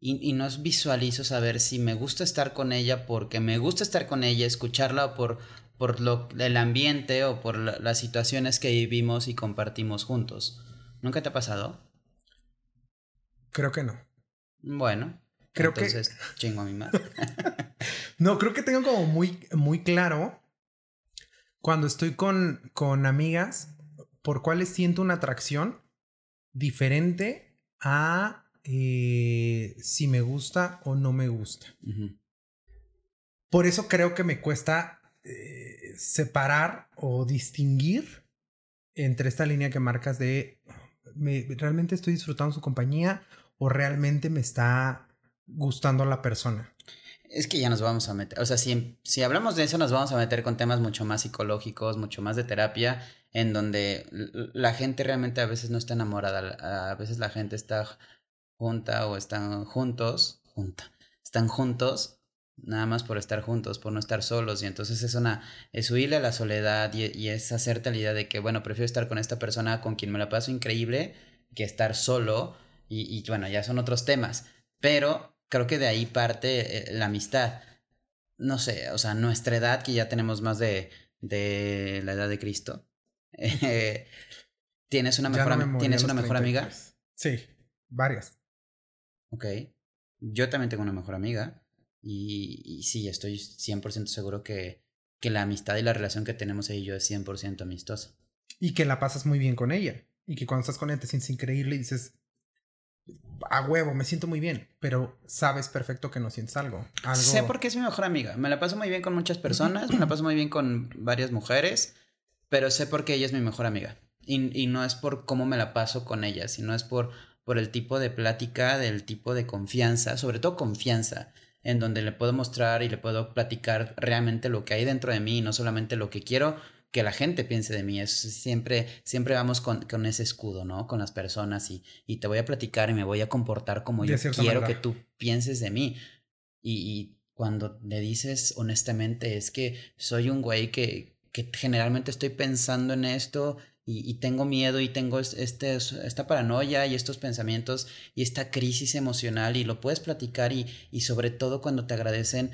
Speaker 2: y, y no visualizo saber si me gusta estar con ella porque me gusta estar con ella, escucharla o por, por lo, el ambiente o por la- las situaciones que vivimos y compartimos juntos? ¿Nunca te ha pasado?
Speaker 1: Creo que no.
Speaker 2: Bueno,
Speaker 1: Creo que-
Speaker 2: entonces chingo a mi madre. (laughs)
Speaker 1: No, creo que tengo como muy, muy claro cuando estoy con, con amigas por cuáles siento una atracción diferente a eh, si me gusta o no me gusta. Por eso creo que me cuesta eh, separar o distinguir entre esta línea que marcas de me, realmente estoy disfrutando su compañía o realmente me está gustando la persona.
Speaker 2: Es que ya nos vamos a meter, o sea, si, si hablamos de eso nos vamos a meter con temas mucho más psicológicos, mucho más de terapia, en donde la gente realmente a veces no está enamorada, a veces la gente está junta o están juntos, junta, están juntos nada más por estar juntos, por no estar solos y entonces es una, es huirle a la soledad y, y es hacerte la idea de que, bueno, prefiero estar con esta persona con quien me la paso increíble que estar solo y, y bueno, ya son otros temas, pero creo que de ahí parte eh, la amistad. No sé, o sea, nuestra edad, que ya tenemos más de, de la edad de Cristo. (laughs) Eh, ¿Tienes una mejor, ¿tienes una mejor amiga?
Speaker 1: Sí, varias.
Speaker 2: Ok. Yo también tengo una mejor amiga. Y, y sí, estoy 100% seguro que, que la amistad y la relación que tenemos ella y yo es 100% amistosa.
Speaker 1: Y que la pasas muy bien con ella. Y que cuando estás con ella te sientes increíble y dices, a huevo, me siento muy bien, pero sabes perfecto que no sientes algo. algo...
Speaker 2: Sé porque es mi mejor amiga. Me la paso muy bien con muchas personas, me la paso muy bien con varias mujeres, pero sé porque ella es mi mejor amiga. Y, y no es por cómo me la paso con ella, sino es por, por el tipo de plática, del tipo de confianza, sobre todo confianza, en donde le puedo mostrar y le puedo platicar realmente lo que hay dentro de mí, no solamente lo que quiero que la gente piense de mí. Es, siempre, siempre vamos con, con, ese escudo, ¿no? Con las personas y, y, te voy a platicar y me voy a comportar como de yo quiero manera. que tú pienses de mí. Y, y, cuando le dices honestamente, es que soy un güey que, que generalmente estoy pensando en esto y, y, tengo miedo y tengo este, esta paranoia y estos pensamientos y esta crisis emocional y lo puedes platicar y, y sobre todo cuando te agradecen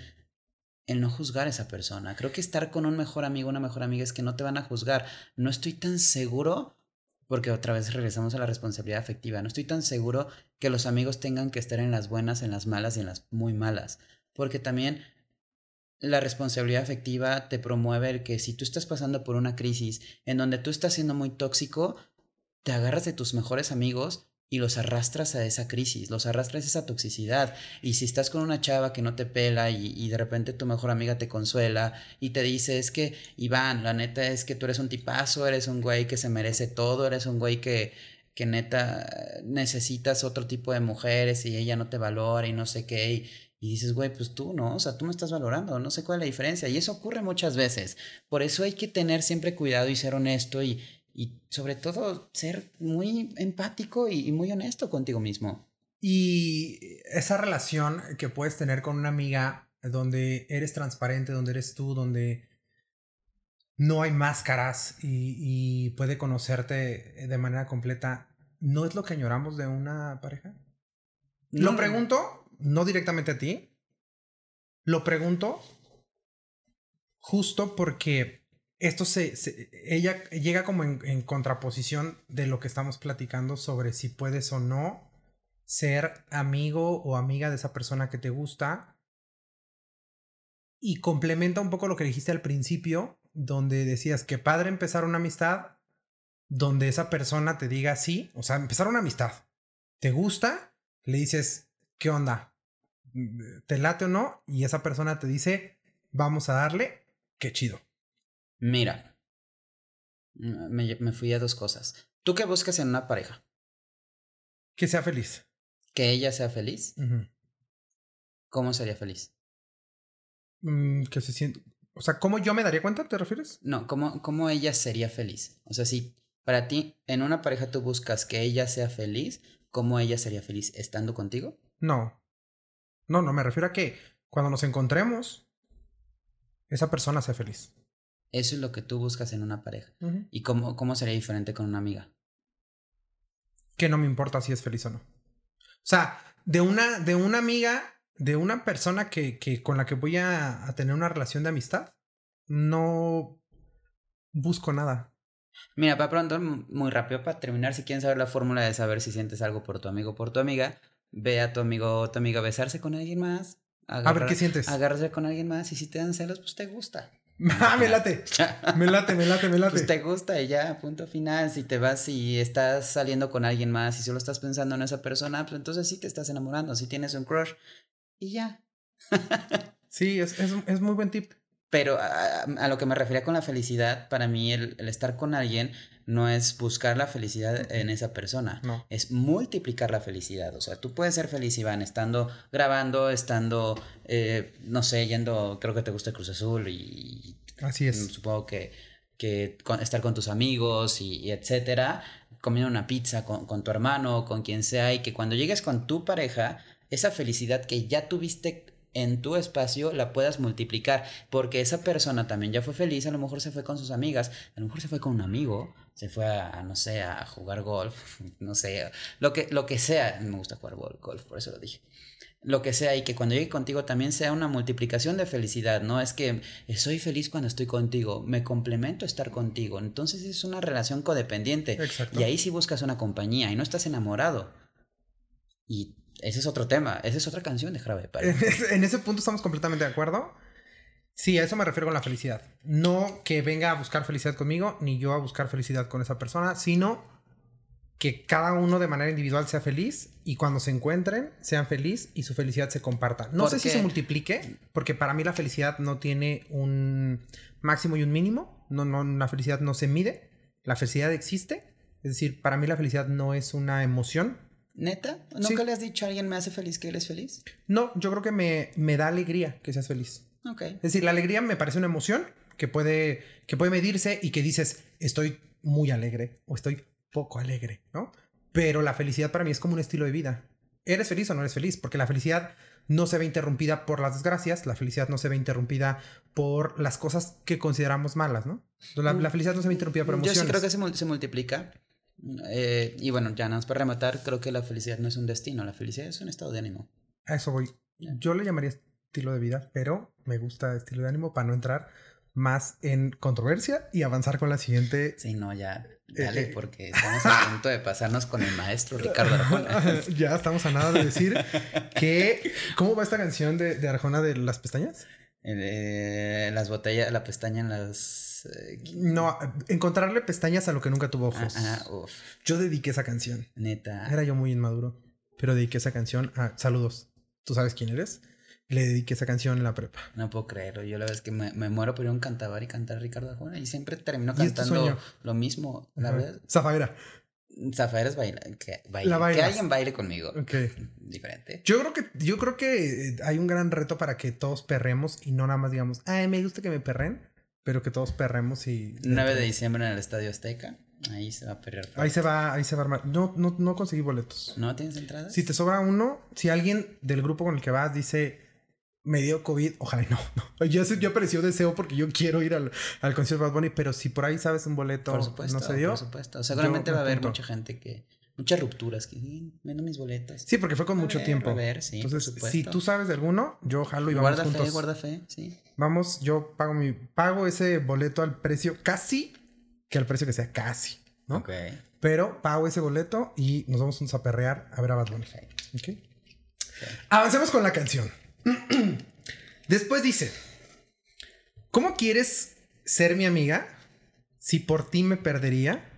Speaker 2: el no juzgar a esa persona. Creo que estar con un mejor amigo, una mejor amiga es que no te van a juzgar. No estoy tan seguro, porque otra vez regresamos a la responsabilidad afectiva, no estoy tan seguro que los amigos tengan que estar en las buenas, en las malas y en las muy malas. Porque también la responsabilidad afectiva te promueve el que si tú estás pasando por una crisis en donde tú estás siendo muy tóxico, te agarras de tus mejores amigos y los arrastras a esa crisis, los arrastras a esa toxicidad. Y si estás con una chava que no te pela y, y, de repente tu mejor amiga te consuela y te dice, es que, Iván, la neta es que tú eres un tipazo, eres un güey que se merece todo, eres un güey que, que neta necesitas otro tipo de mujeres y ella no te valora y no sé qué. Y, y dices, güey, pues tú no, o sea, tú me estás valorando, no sé cuál es la diferencia. Y eso ocurre muchas veces. Por eso hay que tener siempre cuidado y ser honesto y, y sobre todo ser muy empático y, y, muy honesto contigo mismo.
Speaker 1: Y esa relación que puedes tener con una amiga donde eres transparente, donde eres tú, donde no hay máscaras y, y puede conocerte de manera completa, ¿no es lo que añoramos de una pareja? No. Lo pregunto, no directamente a ti, lo pregunto justo porque esto se, ella llega como en, en, contraposición de lo que estamos platicando sobre si puedes o no ser amigo o amiga de esa persona que te gusta y complementa un poco lo que dijiste al principio donde decías que padre empezar una amistad donde esa persona te diga sí, o sea, empezar una amistad, te gusta, le dices, ¿qué onda? ¿Te late o no? Y esa persona te dice, vamos a darle, qué chido.
Speaker 2: Mira, me, me, fui a dos cosas. ¿Tú qué buscas en una pareja?
Speaker 1: Que sea feliz.
Speaker 2: ¿Que ella sea feliz? Uh -huh. ¿Cómo sería feliz?
Speaker 1: Mm, que se siente... O sea, ¿cómo yo me daría cuenta, te refieres?
Speaker 2: No, ¿cómo, ¿cómo ella sería feliz? O sea, si para ti en una pareja tú buscas que ella sea feliz, ¿cómo ella sería feliz? ¿Estando contigo?
Speaker 1: No. No, no, me refiero a que cuando nos encontremos, esa persona sea feliz.
Speaker 2: Eso es lo que tú buscas en una pareja. Uh -huh. ¿Y cómo, cómo sería diferente con una amiga?
Speaker 1: Que no me importa si es feliz o no. O sea, de una, de una amiga, de una persona que, que con la que voy a, a, tener una relación de amistad, no busco nada.
Speaker 2: Mira, para pronto, muy rápido, para terminar, si quieren saber la fórmula de saber si sientes algo por tu amigo o por tu amiga, ve a tu amigo o tu amiga besarse con alguien más.
Speaker 1: Agarrar, a ver qué sientes.
Speaker 2: Agarrarse con alguien más y si te dan celos, pues te gusta. (laughs)
Speaker 1: Ah, me late. (laughs) me late, me late, me late.
Speaker 2: Pues te gusta y ya, punto final. Si te vas y estás saliendo con alguien más y solo estás pensando en esa persona, pues entonces sí te estás enamorando, sí tienes un crush y ya. (laughs)
Speaker 1: sí, es, es, es, muy buen tip.
Speaker 2: Pero a, lo que me refería con la felicidad, para mí el, estar con alguien no es buscar la felicidad en esa persona,
Speaker 1: no.
Speaker 2: es multiplicar la felicidad. O sea, tú puedes ser feliz, Iván, estando grabando, estando, eh, no sé, yendo, creo que te gusta el Cruz Azul y...
Speaker 1: Así es.
Speaker 2: Supongo que, que estar con tus amigos y, y etcétera, comiendo una pizza con, con tu hermano, con quien sea, y que cuando llegues con tu pareja, esa felicidad que ya tuviste en tu espacio la puedas multiplicar, porque esa persona también ya fue feliz, a lo mejor se fue con sus amigas, a lo mejor se fue con un amigo, se fue a, no sé, a jugar golf, (laughs) no sé, lo que, lo que sea, me gusta jugar golf, por eso lo dije. Lo que sea, y que cuando llegue contigo también sea una multiplicación de felicidad, no es que soy feliz cuando estoy contigo, me complemento estar contigo. Entonces es una relación codependiente. Y ahí sí buscas una compañía y no estás enamorado. Y ese es otro tema, esa es otra canción de Jarabe
Speaker 1: En ese, punto estamos completamente de acuerdo. Sí, a eso me refiero con la felicidad. No que venga a buscar felicidad conmigo, ni yo a buscar felicidad con esa persona, sino que cada uno de manera individual sea feliz y cuando se encuentren sean feliz y su felicidad se comparta. No sé si se multiplique, porque para mí la felicidad no tiene un máximo y un mínimo. No, no, la felicidad no se mide. La felicidad existe. Es decir, para mí la felicidad no es una emoción,
Speaker 2: ¿Neta? ¿Nunca le has dicho a alguien me hace feliz que eres feliz?
Speaker 1: No, yo creo que me, me da alegría que seas feliz.
Speaker 2: Ok.
Speaker 1: Es decir, la alegría me parece una emoción que puede, que puede medirse y que dices, estoy muy alegre o estoy poco alegre, ¿no? Pero la felicidad para mí es como un estilo de vida. ¿Eres feliz o no eres feliz? Porque la felicidad no se ve interrumpida por las desgracias, la felicidad no se ve interrumpida por las cosas que consideramos malas, ¿no? La, la felicidad no se ve interrumpida por emociones.
Speaker 2: Yo sí creo que se, se multiplica eh, y bueno, ya nada más para rematar, creo que la felicidad no es un destino, la felicidad es un estado de ánimo.
Speaker 1: A eso voy. Yo le llamaría estilo de vida, pero me gusta estilo de ánimo para no entrar más en controversia y avanzar con la siguiente.
Speaker 2: Sí, no, ya, dale, eh, porque estamos a punto de pasarnos con el maestro Ricardo Arjona. (laughs)
Speaker 1: ya estamos a nada de decir que. ¿Cómo va esta canción de, de Arjona de las pestañas?
Speaker 2: Eh, las botellas, la pestaña en las
Speaker 1: eh, no, encontrarle pestañas a lo que nunca tuvo ojos.
Speaker 2: Ah,
Speaker 1: yo dediqué esa canción.
Speaker 2: Neta.
Speaker 1: Era yo muy inmaduro. Pero dediqué esa canción a. Saludos. ¿Tú sabes quién eres? Le dediqué esa canción en la prepa.
Speaker 2: No puedo creerlo. Yo la verdad es que me, muero por ir a un cantabar y cantar a Ricardo Arjona. Y siempre termino cantando lo mismo. La verdad.
Speaker 1: Zafaira.
Speaker 2: Zafaira es bailar. Que, que alguien baile conmigo. (laughs) Diferente.
Speaker 1: Yo creo que, yo creo que hay un gran reto para que todos perremos y no nada más digamos, ay, me gusta que me perren pero que todos perremos y...
Speaker 2: 9 de diciembre en el Estadio Azteca. Ahí se va a perrear.
Speaker 1: Ahí se va, ahí se va a armar. No, no, no conseguí boletos.
Speaker 2: ¿No tienes entradas?
Speaker 1: Si te sobra uno, si alguien del grupo con el que vas dice me dio COVID, ojalá no. (laughs) no. Yo, yo apareció deseo porque yo quiero ir al, al concierto de Bad Bunny, pero si por ahí sabes un boleto, por supuesto, no se dio.
Speaker 2: Por supuesto. Seguramente va a haber mucha gente que muchas rupturas que menos mis boletas.
Speaker 1: Sí, porque fue con mucho tiempo.
Speaker 2: A ver, sí,
Speaker 1: Entonces, si tú sabes de alguno, yo jalo y vamos
Speaker 2: guarda
Speaker 1: juntos.
Speaker 2: Fe, guarda fe, sí.
Speaker 1: Vamos, yo pago mi pago ese boleto al precio casi que al precio que sea casi, ¿no?
Speaker 2: Ok.
Speaker 1: Pero pago ese boleto y nos vamos a perrear a ver a Bad Bunny. Avancemos con la canción. (clears throat) Después dice, ¿cómo quieres ser mi amiga si por ti me perdería?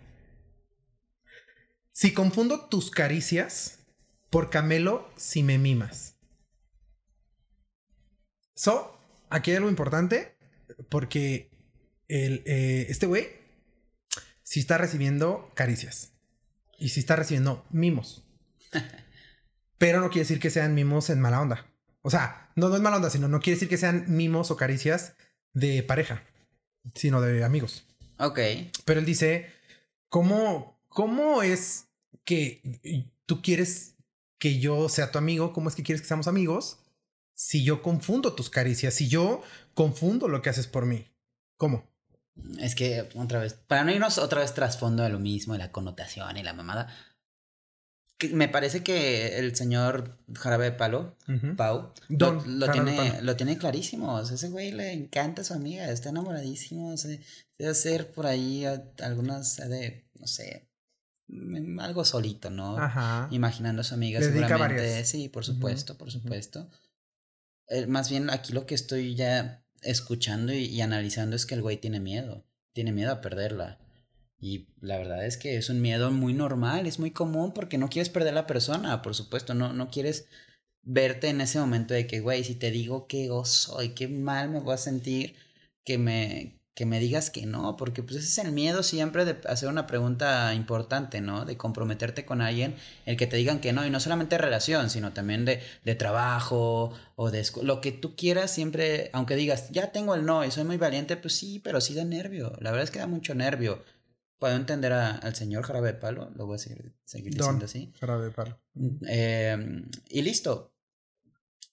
Speaker 1: Si confundo tus caricias por Camelo si me mimas. So, aquí hay algo importante porque el, eh, este güey sí está recibiendo caricias y sí está recibiendo mimos. (laughs) Pero no quiere decir que sean mimos en mala onda. O sea, no, no es mala onda, sino no quiere decir que sean mimos o caricias de pareja, sino de amigos.
Speaker 2: Ok.
Speaker 1: Pero él dice, ¿cómo, ¿Cómo es que tú quieres que yo sea tu amigo? ¿Cómo es que quieres que seamos amigos? Si yo confundo tus caricias, si yo confundo lo que haces por mí. ¿Cómo?
Speaker 2: Es que, otra vez, para no irnos otra vez trasfondo de lo mismo, de la connotación y la mamada, me parece que el señor Jarabe de Palo, Pau, lo, tiene, lo tiene clarísimo. ese güey le encanta a su amiga, está enamoradísimo. Se, debe hacer por ahí algunas de, no sé, algo solito, ¿no?
Speaker 1: Ajá.
Speaker 2: Imaginando a su amiga seguramente. Sí, por supuesto, por supuesto. Eh, más bien aquí lo que estoy ya escuchando y, analizando es que el güey tiene miedo. Tiene miedo a perderla. Y la verdad es que es un miedo muy normal, es muy común porque no quieres perder a la persona, por supuesto, no, no quieres verte en ese momento de que, güey, si te digo que oso y qué mal me voy a sentir, que me, que me digas que no, porque pues ese es el miedo siempre de hacer una pregunta importante, ¿no? De comprometerte con alguien, el que te digan que no, y no solamente de relación, sino también de, de trabajo o de lo que tú quieras siempre, aunque digas, ya tengo el no y soy muy valiente, pues sí, pero sí da nervio, la verdad es que da mucho nervio. Puedo entender al señor Jarabe de Palo, lo voy a seguir, seguir diciendo así.
Speaker 1: Jarabe de Palo.
Speaker 2: Eh, y listo.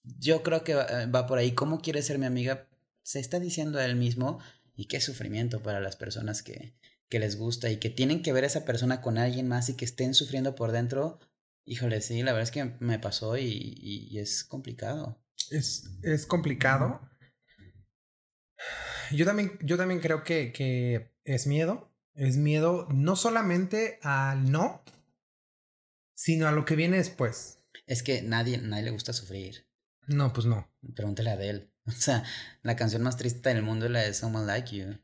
Speaker 2: Yo creo que va, va por ahí. ¿Cómo quiere ser mi amiga? Se está diciendo a él mismo y qué sufrimiento para las personas que, que les gusta y que tienen que ver a esa persona con alguien más y que estén sufriendo por dentro. Híjole, sí, la verdad es que me pasó y, y, es complicado.
Speaker 1: Es, es complicado. Yo también, yo también creo que, que es miedo. Es miedo no solamente al no, sino a lo que viene después.
Speaker 2: Es que nadie, nadie le gusta sufrir.
Speaker 1: No, pues no.
Speaker 2: Pregúntale a Adele. (laughs) O sea, la canción más triste del mundo es la de Someone Like You.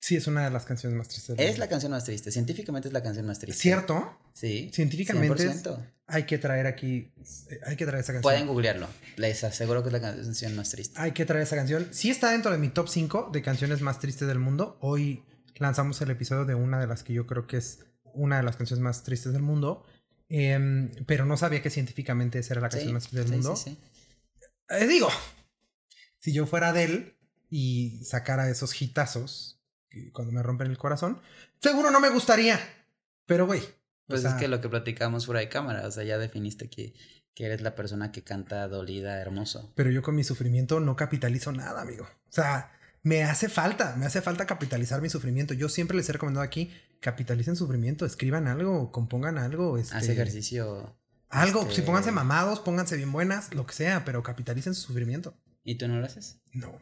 Speaker 1: Sí, es una de las canciones más tristes.
Speaker 2: Es la canción más triste. Científicamente es la canción más triste.
Speaker 1: ¿Cierto?
Speaker 2: Sí.
Speaker 1: Científicamente hay que traer aquí. Hay que traer esa canción.
Speaker 2: Pueden googlearlo. Les aseguro que es la canción más triste.
Speaker 1: Hay que traer esa canción. Sí está dentro de mi top 5 de canciones más tristes del mundo. Hoy lanzamos el episodio de una de las que yo creo que es una de las canciones más tristes del mundo. Em, pero no sabía que científicamente esa era la canción más triste del mundo. Sí, eh, digo, si yo fuera de él y sacara esos hitazos cuando me rompen el corazón, seguro no me gustaría. Pero, güey.
Speaker 2: Pues es que lo que platicamos fuera de cámara, o sea, ya definiste que, que eres la persona que canta dolida, hermoso.
Speaker 1: Pero yo con mi sufrimiento no capitalizo nada, amigo. O sea, me hace falta, me hace falta capitalizar mi sufrimiento. Yo siempre les he recomendado aquí, capitalicen sufrimiento, escriban algo, compongan algo. Este,
Speaker 2: Haz ejercicio.
Speaker 1: Algo, si pónganse este mamados, pónganse bien buenas, lo que sea, pero capitalicen su sufrimiento.
Speaker 2: ¿Y tú no lo haces?
Speaker 1: No.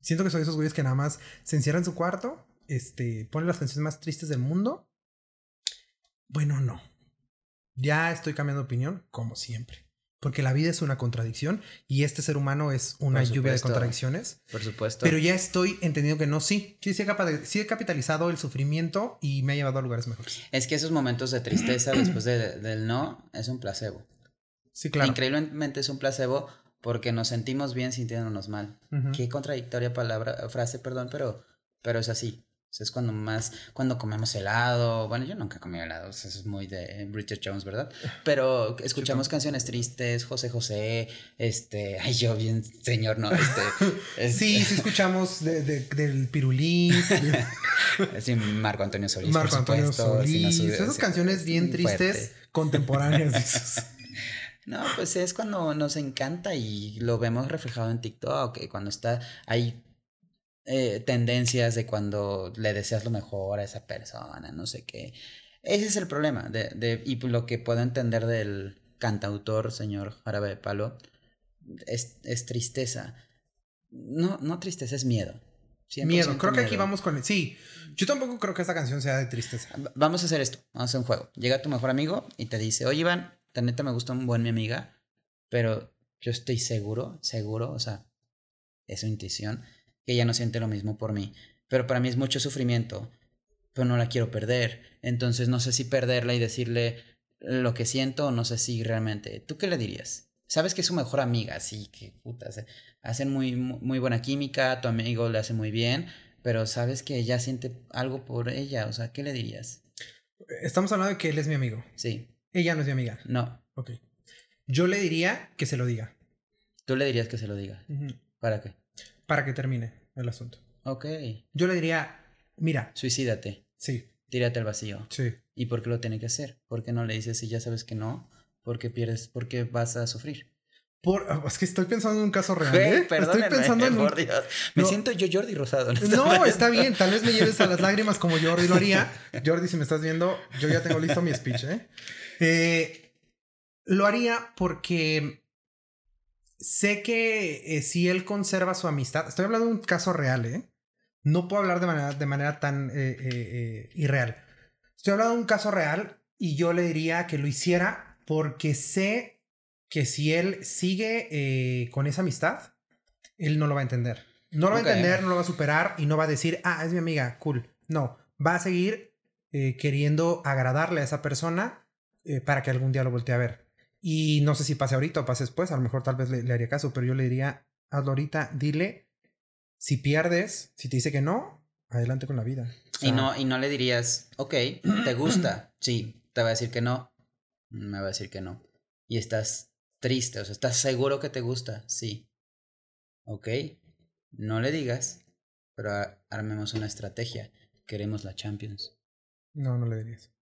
Speaker 1: Siento que soy esos güeyes que nada más se encierran en su cuarto, este, ponen las canciones más tristes del mundo. Bueno, no. Ya estoy cambiando de opinión, como siempre. Porque la vida es una contradicción y este ser humano es una lluvia de contradicciones.
Speaker 2: Por supuesto.
Speaker 1: Pero ya estoy entendiendo que no, sí. Sí, sí he, capitalizado el sufrimiento y me ha llevado a lugares mejores.
Speaker 2: Es que esos momentos de tristeza después del no es un placebo.
Speaker 1: Sí, claro.
Speaker 2: Increíblemente es un placebo porque nos sentimos bien sintiéndonos mal. Qué contradictoria palabra, frase, perdón, pero, pero es así. es cuando más, cuando comemos helado, bueno, yo nunca comí helado, eso es muy de Richard Jones, ¿verdad? (laughs) Pero escuchamos canciones tristes, José José, este, ay, yo bien, señor, no, este. (laughs)
Speaker 1: sí, sí escuchamos de, del Pirulín. (laughs)
Speaker 2: sí, Marco Antonio Solís,
Speaker 1: Marco Antonio Solís, esas canciones bien tristes, contemporáneas.
Speaker 2: No, pues es cuando nos encanta y lo vemos reflejado en TikTok, cuando está, hay eh, tendencias de cuando le deseas lo mejor a esa persona, no sé qué. Ese es el problema, de, de, y lo que puedo entender del cantautor, señor Jarabe de Palo, es, es tristeza. No, no tristeza, es miedo.
Speaker 1: Miedo, creo que aquí vamos con... El... Sí, yo tampoco creo que esta canción sea de tristeza.
Speaker 2: Vamos a hacer esto, vamos a hacer un juego. Llega tu mejor amigo y te dice, oye Iván, la neta me gusta un buen mi amiga, pero yo estoy seguro, seguro, o sea, es su intuición, que ella no siente lo mismo por mí. Pero para mí es mucho sufrimiento, pero no la quiero perder. Entonces no sé si perderla y decirle lo que siento o no sé si realmente. ¿Tú qué le dirías? Sabes que es su mejor amiga, sí, que puta, hacen muy, muy buena química, tu amigo le hace muy bien, pero sabes que ella siente algo por ella, o sea, ¿qué le dirías?
Speaker 1: Estamos hablando de que él es mi amigo.
Speaker 2: Sí.
Speaker 1: Ella no es mi amiga.
Speaker 2: No.
Speaker 1: Ok. Yo le diría que se lo diga.
Speaker 2: Tú le dirías que se lo diga. ¿Para qué?
Speaker 1: Para que termine el asunto.
Speaker 2: Ok.
Speaker 1: Yo le diría, mira.
Speaker 2: Suicídate.
Speaker 1: Sí.
Speaker 2: Tírate al vacío.
Speaker 1: Sí.
Speaker 2: ¿Y por qué lo tiene que hacer? ¿Por qué no le dices si ya sabes que no? ¿Por qué pierdes? ¿Por qué vas a sufrir?
Speaker 1: Por, es que estoy pensando en un caso real. ¿eh?
Speaker 2: estoy pensando en por Dios. Me siento yo Jordi Rosado.
Speaker 1: No, está bien. Tal vez me lleves a las lágrimas como Jordi lo haría. Jordi, si me estás viendo, yo ya tengo listo mi speech, ¿eh? Eh, lo haría porque sé que eh, si él conserva su amistad, estoy hablando de un caso real, ¿eh? No puedo hablar de manera, de manera tan eh, irreal. Estoy hablando de un caso real y yo le diría que lo hiciera porque sé que si él sigue con esa amistad, él no lo va a entender. No lo va a entender, no lo va a superar y no va a decir, ah, es mi amiga, cool. No, va a seguir queriendo agradarle a esa persona eh, para que algún día lo voltee a ver. Y no sé si pase ahorita o pase después, a lo mejor tal vez le, haría caso, pero yo le diría, hazlo ahorita, dile, Si pierdes, si te dice que no, adelante con la vida.
Speaker 2: y, no, y no le dirías, ok, ¿te gusta? (clears throat) Sí, te va a decir que no. Me va a decir que no. Y estás triste, o sea, ¿estás seguro que te gusta? Sí. Ok, no le digas, pero armemos una estrategia. Queremos la Champions.
Speaker 1: No, no le dirías.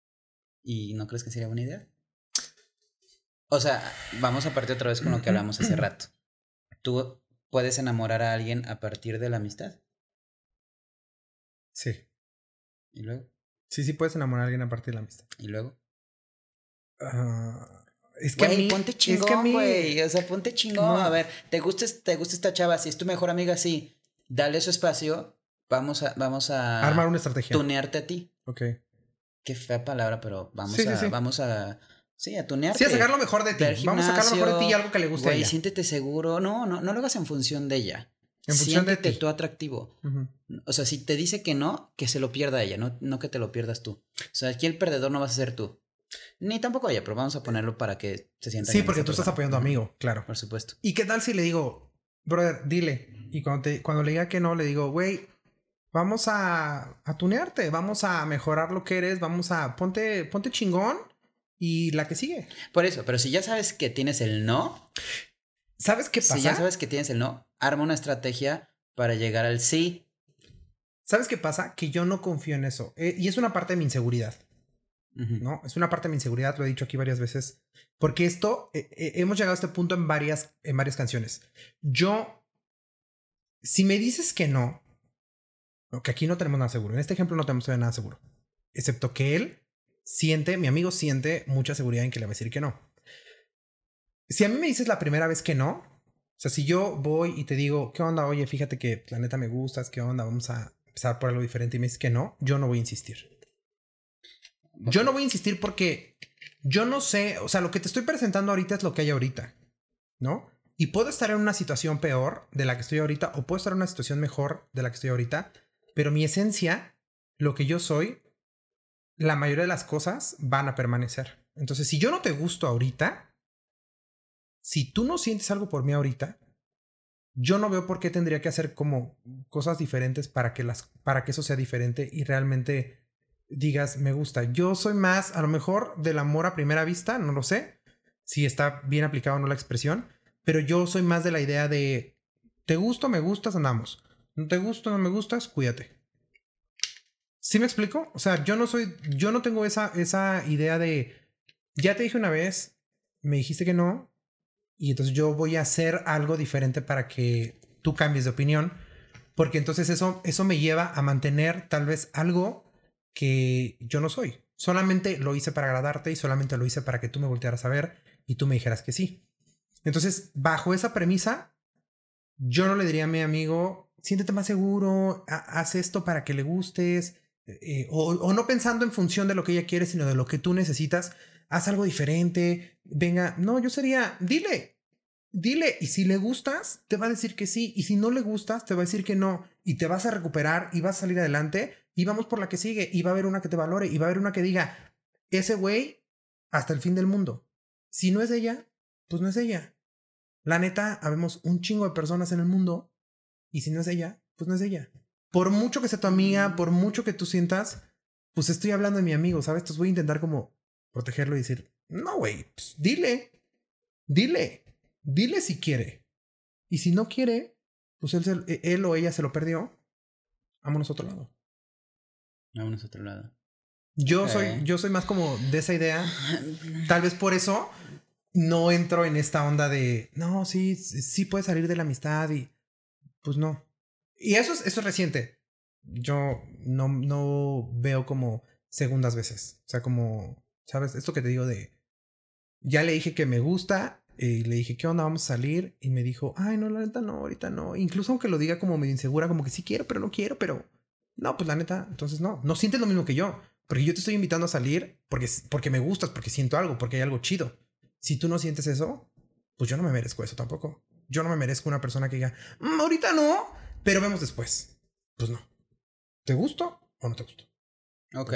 Speaker 2: ¿Y no crees que sería buena idea? O sea, vamos a partir otra vez con lo que hablamos hace (clears throat) rato. ¿Tú puedes enamorar a alguien a partir de la amistad?
Speaker 1: Sí.
Speaker 2: ¿Y luego?
Speaker 1: Sí, sí puedes enamorar a alguien a partir de la amistad.
Speaker 2: ¿Y luego?
Speaker 1: Ah, es que a mí,
Speaker 2: ponte chingón, güey. O sea, ponte chingón. A ver, ¿te gusta, ¿te gusta esta chava? Si es tu mejor amiga, sí. Dale su espacio. Vamos a, vamos a...
Speaker 1: Armar una estrategia.
Speaker 2: Tunearte a ti.
Speaker 1: Ok.
Speaker 2: Qué fea palabra, pero vamos a... Vamos a Sí, a tunearte.
Speaker 1: Sí, a sacar lo mejor de ti. Vamos a sacar lo mejor de ti y algo que le guste a ella.
Speaker 2: siéntete seguro. No, no, no lo hagas en función de ella. En función de ti. tú atractivo. O sea, si te dice que no, que se lo pierda ella, no, no que te lo pierdas tú. O sea, aquí el perdedor no vas a ser tú. Ni tampoco ella, pero vamos a ponerlo para que se sienta.
Speaker 1: Sí, porque tú estás apoyando a amigo, claro.
Speaker 2: Por supuesto.
Speaker 1: ¿Y qué tal si le digo, brother, dile? Y cuando, te, cuando le diga que no, le digo, güey, vamos a, a tunearte, vamos a mejorar lo que eres, vamos a, ponte, ponte chingón y la que sigue.
Speaker 2: Por eso, pero si ya sabes que tienes el no.
Speaker 1: ¿Sabes qué pasa?
Speaker 2: Si ya sabes que tienes el no, arma una estrategia para llegar al sí.
Speaker 1: ¿Sabes qué pasa? Que yo no confío en eso. Eh, y es una parte de mi inseguridad. ¿No? Es una parte de mi inseguridad, lo he dicho aquí varias veces. Porque esto, eh, eh, hemos llegado a este punto en varias, en varias canciones. Yo, si me dices que no, que aquí no tenemos nada seguro. En este ejemplo no tenemos nada seguro. Excepto que él siente, mi amigo siente mucha seguridad en que le va a decir que no. Si a mí me dices la primera vez que no, o sea, si yo voy y te digo, ¿qué onda? Oye, fíjate que la neta me gustas, ¿qué onda? Vamos a empezar por algo diferente y me dices que no, yo no voy a insistir. Yo no voy a insistir porque yo no sé, o sea, lo que te estoy presentando ahorita es lo que hay ahorita, ¿no? Y puedo estar en una situación peor de la que estoy ahorita o puedo estar en una situación mejor de la que estoy ahorita, pero mi esencia, lo que yo soy, la mayoría de las cosas van a permanecer. Entonces, si yo no te gusto ahorita, si tú no sientes algo por mí ahorita, yo no veo por qué tendría que hacer como cosas diferentes para que las para que eso sea diferente y realmente digas me gusta. Yo soy más a lo mejor del amor a primera vista, no lo sé si está bien aplicado o no la expresión, pero yo soy más de la idea de te gusto, me gustas, andamos. No te gusto, no me gustas, cuídate. ¿Sí me explico? O sea, yo no soy, yo no tengo esa, esa idea de, ya te dije una vez, me dijiste que no, y entonces yo voy a hacer algo diferente para que tú cambies de opinión, porque entonces eso, eso me lleva a mantener tal vez algo que yo no soy. Solamente lo hice para agradarte y solamente lo hice para que tú me voltearas a ver y tú me dijeras que sí. Entonces, bajo esa premisa, yo no le diría a mi amigo, siéntete más seguro, haz esto para que le gustes, eh, o, no pensando en función de lo que ella quiere, sino de lo que tú necesitas, haz algo diferente, venga, no, yo sería, dile, dile, y si le gustas, te va a decir que sí, y si no le gustas, te va a decir que no, y te vas a recuperar y vas a salir adelante, y vamos por la que sigue, y va a haber una que te valore, y va a haber una que diga, ese güey, hasta el fin del mundo. Si no es ella, pues no es ella. La neta, habemos un chingo de personas en el mundo, y si no es ella, pues no es ella por mucho que sea tu amiga, por mucho que tú sientas, pues estoy hablando de mi amigo, ¿sabes? Entonces voy a intentar como protegerlo y decir, no, güey, pues dile, dile, dile si quiere. Y si no quiere, pues él, e, él o ella se lo perdió, vámonos a otro lado.
Speaker 2: Vámonos a otro lado.
Speaker 1: Yo soy, yo soy más como de esa idea. (laughs) Tal vez por eso no entro en esta onda de, no, sí, sí puede salir de la amistad y pues no. Y eso es, eso es reciente. Yo no, no veo como segundas veces. O sea, como, ¿sabes? Esto que te digo de, ya le dije que me gusta y le dije, ¿qué onda? Vamos a salir. Y me dijo, ay, no, la neta no, ahorita no. Incluso aunque lo diga como medio insegura, como que sí quiero, pero no quiero, pero no, pues la neta, entonces no. No sientes lo mismo que yo. Porque yo te estoy invitando a salir porque, porque me gustas, porque siento algo, porque hay algo chido. Si tú no sientes eso, pues yo no me merezco eso tampoco. Yo no me merezco una persona que diga, mm, ahorita no, pero vemos después. Pues no. ¿Te gustó o no te gustó?
Speaker 2: Ok.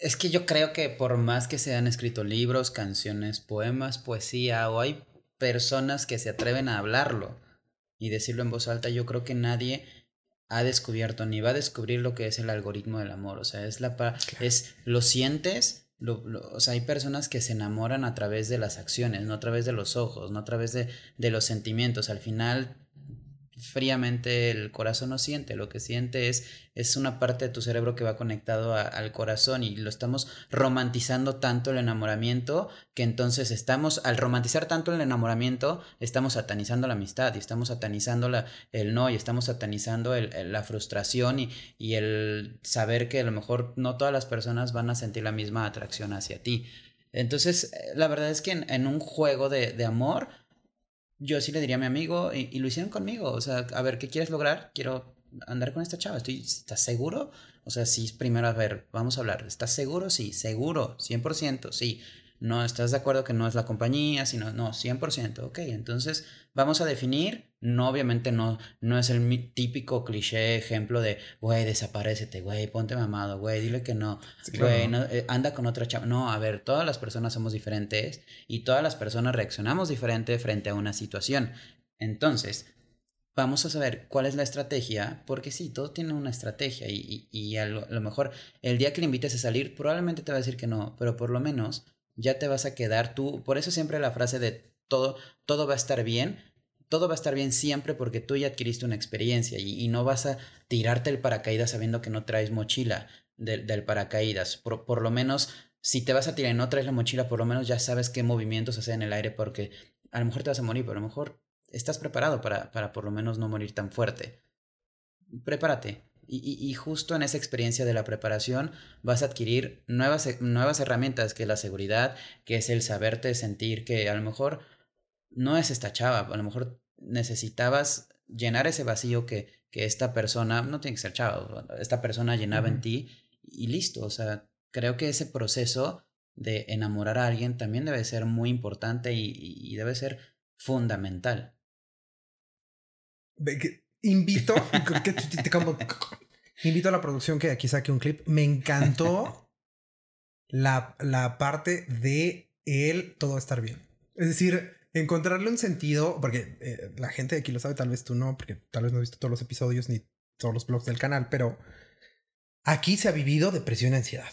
Speaker 2: Es que yo creo que por más que se han escrito libros, canciones, poemas, poesía, o hay personas que se atreven a hablarlo, y decirlo en voz alta, yo creo que nadie ha descubierto ni va a descubrir lo que es el algoritmo del amor. O sea, es la es lo sientes, lo, o sea, hay personas que se enamoran a través de las acciones, no a través de los ojos, no a través de, de los sentimientos. Al final fríamente el corazón no siente, lo que siente es, es una parte de tu cerebro que va conectado al corazón y lo estamos romantizando tanto el enamoramiento que entonces estamos, al romantizar tanto el enamoramiento, estamos satanizando la amistad y estamos satanizando la, el no y estamos satanizando el, la frustración y, y el saber que a lo mejor no todas las personas van a sentir la misma atracción hacia ti. Entonces, la verdad es que en, en un juego de, de amor, yo sí le diría a mi amigo y, lo hicieron conmigo. O sea, a ver, ¿qué quieres lograr? Quiero andar con esta chava. Estoy, ¿Estás seguro? O sea, sí, primero, a ver, vamos a hablar. ¿Estás seguro? Sí, seguro, 100%, sí no estás de acuerdo que no es la compañía, sino, no, 100%, ok, entonces vamos a definir, no, obviamente no, no es el típico cliché ejemplo de, güey, desaparecete, güey, ponte mamado, güey, dile que no, güey, eh, anda con otra chava, no, a ver, todas las personas somos diferentes y todas las personas reaccionamos diferente frente a una situación, entonces, vamos a saber cuál es la estrategia, porque sí, todo tiene una estrategia y, y, a, lo, a, lo, mejor el día que le invites a salir probablemente te va a decir que no, pero por lo menos ya te vas a quedar tú. Por eso siempre la frase de todo, todo va a estar bien. Todo va a estar bien siempre porque tú ya adquiriste una experiencia y, no vas a tirarte el paracaídas sabiendo que no traes mochila del paracaídas. Por, lo menos, si te vas a tirar y no traes la mochila, por lo menos ya sabes qué movimientos hacer en el aire porque a lo mejor te vas a morir, pero a lo mejor estás preparado para, para por lo menos no morir tan fuerte. Prepárate, y, justo en esa experiencia de la preparación vas a adquirir nuevas, nuevas herramientas, que es la seguridad, que es el saberte sentir que a lo mejor no es esta chava, a lo mejor necesitabas llenar ese vacío que, que esta persona, no tiene que ser chava, esta persona llenaba en ti y listo, o sea, creo que ese proceso de enamorar a alguien también debe ser muy importante y, y debe ser fundamental.
Speaker 1: Invito, (laughs) invito a la producción que aquí saque un clip. Me encantó (laughs) la, la parte de él todo estar bien. Es decir, encontrarle un sentido, porque eh, la gente de aquí lo sabe, tal vez tú no, porque tal vez no has visto todos los episodios ni todos los blogs del canal, pero aquí se ha vivido depresión y ansiedad,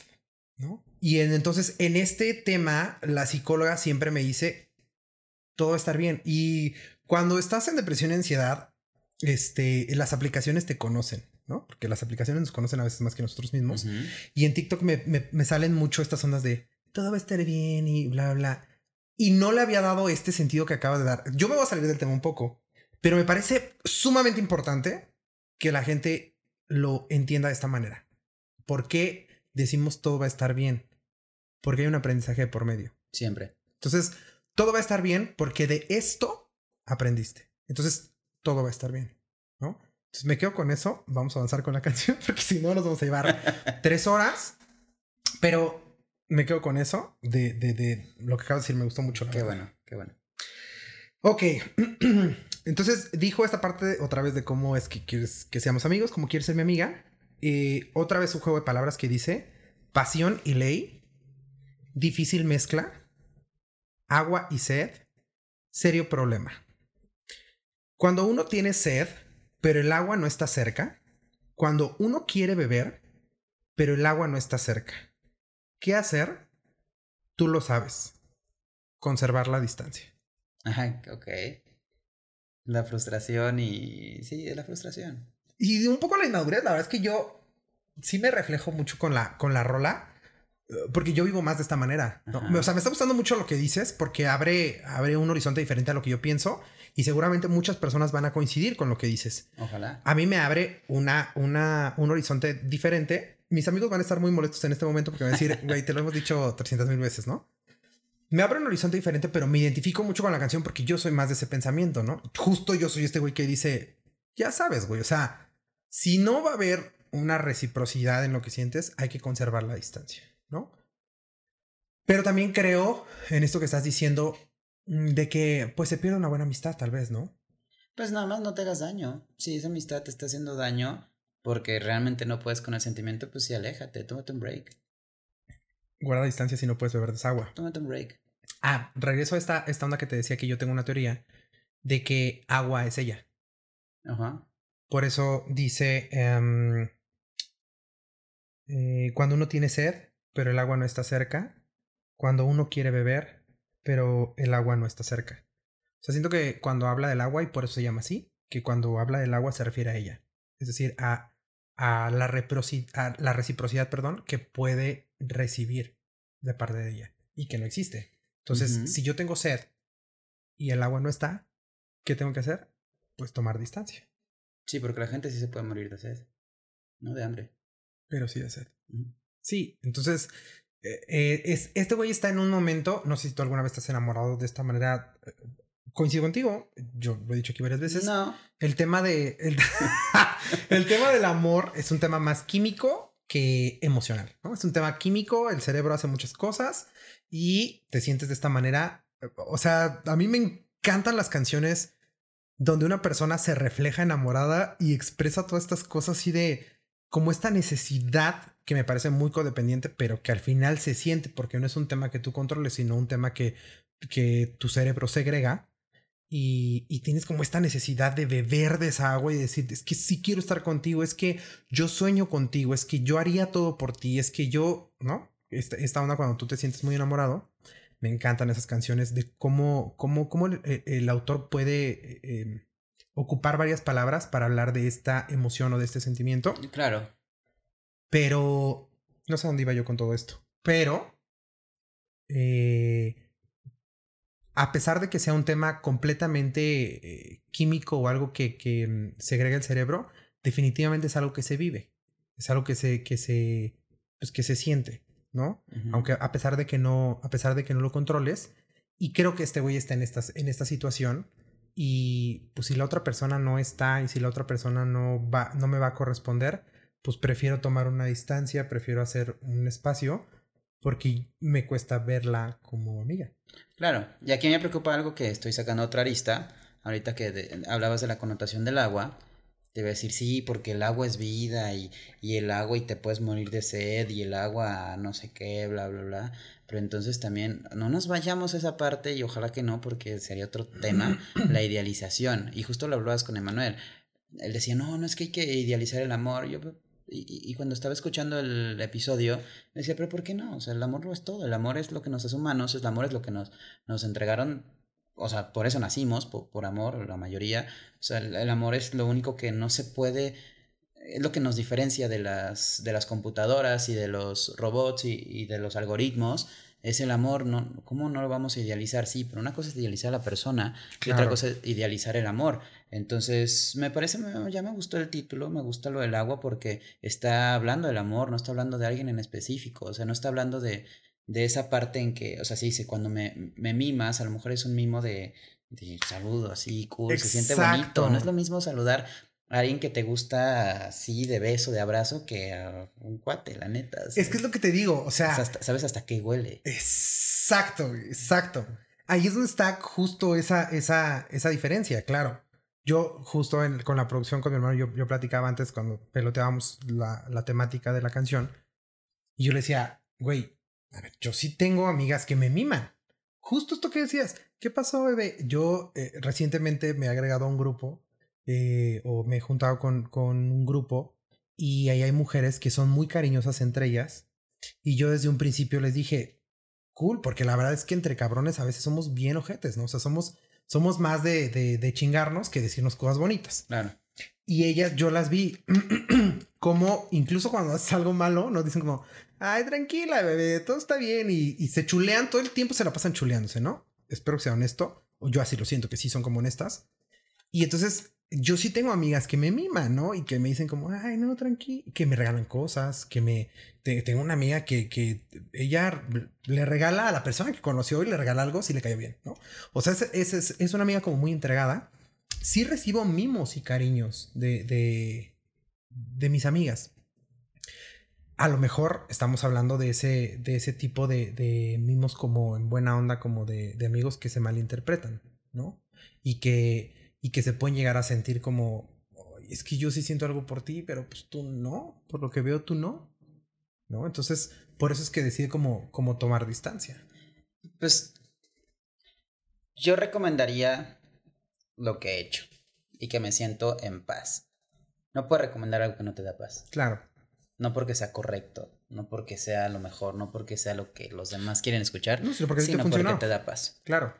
Speaker 1: ¿no? Y entonces en este tema, la psicóloga siempre me dice, todo estar bien. Y cuando estás en depresión y ansiedad, este, las aplicaciones te conocen, ¿no? Porque las aplicaciones nos conocen a veces más que nosotros mismos. Y en TikTok me, me, salen mucho estas ondas de todo va a estar bien y bla, bla. Y no le había dado este sentido que acabas de dar. Yo me voy a salir del tema un poco, pero me parece sumamente importante que la gente lo entienda de esta manera. ¿Por qué decimos todo va a estar bien? Porque hay un aprendizaje por medio.
Speaker 2: Siempre.
Speaker 1: Entonces, todo va a estar bien porque de esto aprendiste. Entonces, todo va a estar bien, ¿no? Entonces me quedo con eso, vamos a avanzar con la (laughs) canción, porque si no nos vamos a llevar tres horas, pero me quedo con eso de, de, de lo que acabas de decir, me gustó mucho.
Speaker 2: Qué bueno, qué bueno.
Speaker 1: Ok, (clears throat) entonces dijo esta parte otra vez de cómo es que quieres que seamos amigos, cómo quieres ser mi amiga. Y otra vez un juego de palabras que dice pasión y ley, difícil mezcla, agua y sed, serio problema. Cuando uno tiene sed, pero el agua no está cerca. Cuando uno quiere beber, pero el agua no está cerca. ¿Qué hacer? Tú lo sabes. Conservar la distancia.
Speaker 2: Ajá, ok. La frustración y... Sí, la frustración.
Speaker 1: Y un poco la inmadurez, la verdad es que yo sí me reflejo mucho con la, con la rola. Eh, porque yo vivo más de esta manera. O sea, me está gustando mucho lo que dices porque abre, abre un horizonte diferente a lo que yo pienso y seguramente muchas personas van a coincidir con lo que dices.
Speaker 2: Ojalá.
Speaker 1: A mí me abre una, una, un horizonte diferente. Mis amigos van a estar muy molestos en este momento porque van a decir, (laughs) güey, te lo hemos dicho 300 mil veces, ¿no? Me abre un horizonte diferente, pero me identifico mucho con la canción porque yo soy más de ese pensamiento, ¿no? Justo yo soy este güey que dice, ya sabes, güey, o sea, si no va a haber una reciprocidad en lo que sientes, hay que conservar la distancia, ¿no? Pero también creo en esto que estás diciendo de que pues se pierde una buena amistad tal vez, ¿no?
Speaker 2: Pues nada más no te hagas daño. Si esa amistad te está haciendo daño porque realmente no puedes con el sentimiento, pues sí, aléjate, tómate un break.
Speaker 1: Guarda distancia si no puedes beber desagua.
Speaker 2: Tómate un break.
Speaker 1: Ah, regreso a esta, esta onda que te decía que yo tengo una teoría de que agua es ella.
Speaker 2: Ajá.
Speaker 1: Por eso dice, em, eh, cuando uno tiene sed, pero el agua no está cerca, cuando uno quiere beber, pero el agua no está cerca. O sea, siento que cuando habla del agua, y por eso se llama así, que cuando habla del agua se refiere a ella. Es decir, a, a, la, a la reciprocidad perdón, que puede recibir de parte de ella y que no existe. Entonces, si yo tengo sed y el agua no está, ¿qué tengo que hacer? Pues tomar distancia.
Speaker 2: Sí, porque la gente sí se puede morir de sed, no de hambre.
Speaker 1: Pero sí de sed. Sí, entonces, eh, eh, es, este güey está en un momento, no sé si tú alguna vez estás enamorado de esta manera. Eh, coincido contigo, yo lo he dicho aquí varias veces.
Speaker 2: No.
Speaker 1: El tema de. El, (laughs) el tema del amor es un tema más químico que emocional, ¿no? Es un tema químico, el cerebro hace muchas cosas y te sientes de esta manera. O sea, a mí me encantan las canciones donde una persona se refleja enamorada y expresa todas estas cosas así de como esta necesidad que me parece muy codependiente, pero que al final se siente porque no es un tema que tú controles, sino un tema que, que tu cerebro segrega. Y, y, tienes como esta necesidad de beber de esa agua y decir, es que sí quiero estar contigo, es que yo sueño contigo, es que yo haría todo por ti, es que yo, ¿no? Esta, esta onda cuando tú te sientes muy enamorado me encantan esas canciones de cómo, cómo, cómo el, autor puede em, ocupar varias palabras para hablar de esta emoción o de este sentimiento.
Speaker 2: Claro.
Speaker 1: Pero no sé dónde iba yo con todo esto. Pero eh, a pesar de que sea un tema completamente eh, químico o algo que, que em, segrega el cerebro, definitivamente es algo que se vive. Es algo que se, que se, pues que se siente. ¿no? Aunque a pesar de que no, a pesar de que no lo controles. Y creo que este güey está en, estas, en esta situación. Y pues si la otra persona no está y si la otra persona no va, no me va a corresponder, pues prefiero tomar una distancia, prefiero hacer un espacio porque me cuesta verla como amiga.
Speaker 2: Claro, y aquí me preocupa algo que estoy sacando otra arista, ahorita que hablabas de la connotación del agua, te va a decir, sí, porque el agua es vida y, y, el agua y te puedes morir de sed y el agua no sé qué, bla, bla, bla. Pero entonces también no nos vayamos a esa parte y ojalá que no, porque sería otro tema, (clears throat) la idealización. Y justo lo hablabas con Emanuel. Él decía, no, no es que hay que idealizar el amor. Yo, y, y, cuando estaba escuchando el episodio, me decía, pero ¿por qué no? O sea, el amor no es todo. El amor es lo que nos hace humanos, el amor es lo que nos, nos entregaron o sea, por eso nacimos, por, amor, la mayoría. O sea, el, amor es lo único que no se puede, es lo que nos diferencia de las, de las computadoras y de los robots y, de los algoritmos. Es el amor, no, ¿cómo no lo vamos a idealizar? Sí, pero una cosa es idealizar a la persona y otra cosa es idealizar el amor. Entonces, me parece, ya me gustó el título, me gusta lo del agua porque está hablando del amor, no está hablando de alguien en específico, o sea, no está hablando de, de esa parte en que, o sea, sí dice, cuando me, me mimas, a lo mejor es un mimo de, de saludo así, cool, se siente bonito. No es lo mismo saludar a alguien que te gusta así de beso, de abrazo, que a un cuate, la neta.
Speaker 1: es que es lo que te digo, o sea.
Speaker 2: sabes hasta qué huele.
Speaker 1: Exacto, exacto. Ahí es donde está justo esa, esa, esa diferencia, claro. Yo, justo con la producción con mi hermano, yo, yo platicaba antes cuando peloteábamos la, la temática de la canción. Y yo le decía, güey, a ver, yo sí tengo amigas que me miman. Justo esto que decías. ¿Qué pasó, bebé? Yo eh, recientemente me he agregado a un grupo eh, o me he juntado con, con un grupo y ahí hay mujeres que son muy cariñosas entre ellas. Y yo desde un principio les dije, cool, porque la verdad es que entre cabrones a veces somos bien ojetes, ¿no? O sea, somos, somos más de, de, de chingarnos que decirnos cosas bonitas.
Speaker 2: Claro.
Speaker 1: Y ellas, yo las vi (clears throat) como, incluso cuando haces algo malo, nos dicen como, ay, tranquila, bebé, todo está bien. Y, se chulean, todo el tiempo se la pasan chuleándose, ¿no? Espero que sea honesto. O yo así lo siento, que sí son como honestas. Y entonces, yo sí tengo amigas que me miman, ¿no? Y que me dicen como, ay, no, tranqui, que me regalan cosas, que me... tengo una amiga que, que ella le regala a la persona que conoció y le regala algo si le cayó bien, ¿no? O sea, es, es, es una amiga como muy entregada. Sí recibo mimos y cariños de, de, de mis amigas a lo mejor estamos hablando de ese, de ese tipo de, de mimos como en buena onda, como de, de, amigos que se malinterpretan, ¿no? Y que, y que se pueden llegar a sentir como, es que yo sí siento algo por ti, pero pues tú no, por lo que veo tú no, ¿no? Entonces, por eso es que decide como, como tomar distancia.
Speaker 2: Pues yo recomendaría lo que he hecho. y que me siento en paz. No puedo recomendar algo que no te da paz.
Speaker 1: Claro.
Speaker 2: No porque sea correcto, no porque sea lo mejor, no porque sea lo que los demás quieren escuchar,
Speaker 1: No, sino porque te
Speaker 2: sino
Speaker 1: funcionó.
Speaker 2: porque te da paz.
Speaker 1: Claro.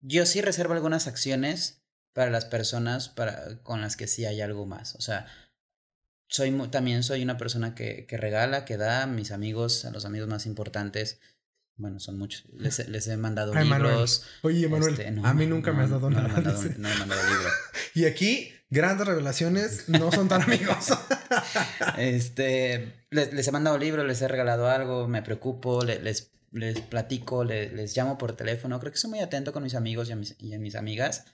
Speaker 2: Yo sí reservo algunas acciones para las personas para, con las que sí hay algo más. O sea, soy también soy una persona que, que regala, que da a mis amigos, a los amigos más importantes. Bueno, son muchos. Les, he- les he mandado
Speaker 1: Ay, Manuel.
Speaker 2: libros.
Speaker 1: Oye, Manuel,
Speaker 2: Este, no,
Speaker 1: a mí nunca
Speaker 2: no,
Speaker 1: me has dado
Speaker 2: no,
Speaker 1: nada.
Speaker 2: mandado- no he mandado (laughs) libro.
Speaker 1: Y aquí, grandes revelaciones no son tan amigos. (laughs)
Speaker 2: Este, les, les he mandado libros, les he regalado algo, me preocupo, le- les, les platico, le- les, llamo por teléfono. Creo que soy muy atento con mis amigos y a mis, y a mis amigas,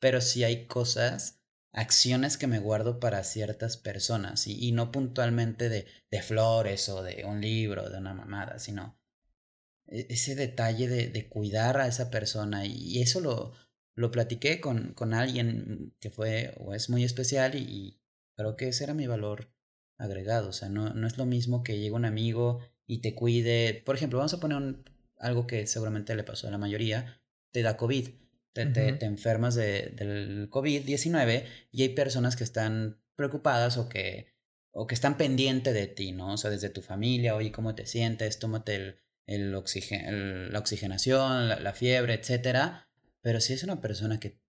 Speaker 2: pero sí hay cosas, acciones que me guardo para ciertas personas y, no puntualmente de, de flores o de un libro, de una mamada, sino e- ese detalle de, de cuidar a esa persona y eso lo, lo platiqué con, con alguien que fue o es muy especial y, creo que ese era mi valor agregado. O sea, no, no es lo mismo que llegue un amigo y te cuide. Por ejemplo, vamos a poner algo que seguramente le pasó a la mayoría, te da COVID. Te, te- enfermas de, del COVID-19 y hay personas que están preocupadas o que, o que están pendientes de ti, ¿no? O sea, desde tu familia, oye, ¿cómo te sientes? Tómate el, el oxigen- el- la oxigenación, la, la fiebre, etcétera. Pero si es una persona que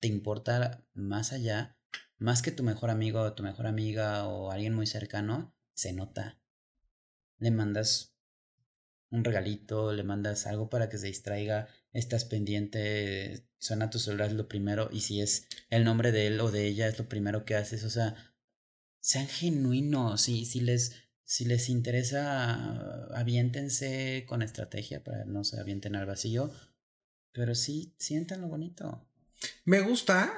Speaker 2: te importa más allá, más que tu mejor amigo o tu mejor amiga o alguien muy cercano, se nota. Le mandas un regalito, le mandas algo para que se distraiga, estás pendiente, suena tu celular lo primero y si es el nombre de él o de ella es lo primero que haces, o sea, sean genuinos, si, si les si les interesa, aviéntense con estrategia para no se avienten al vacío, pero sí sientan lo bonito.
Speaker 1: Me gusta,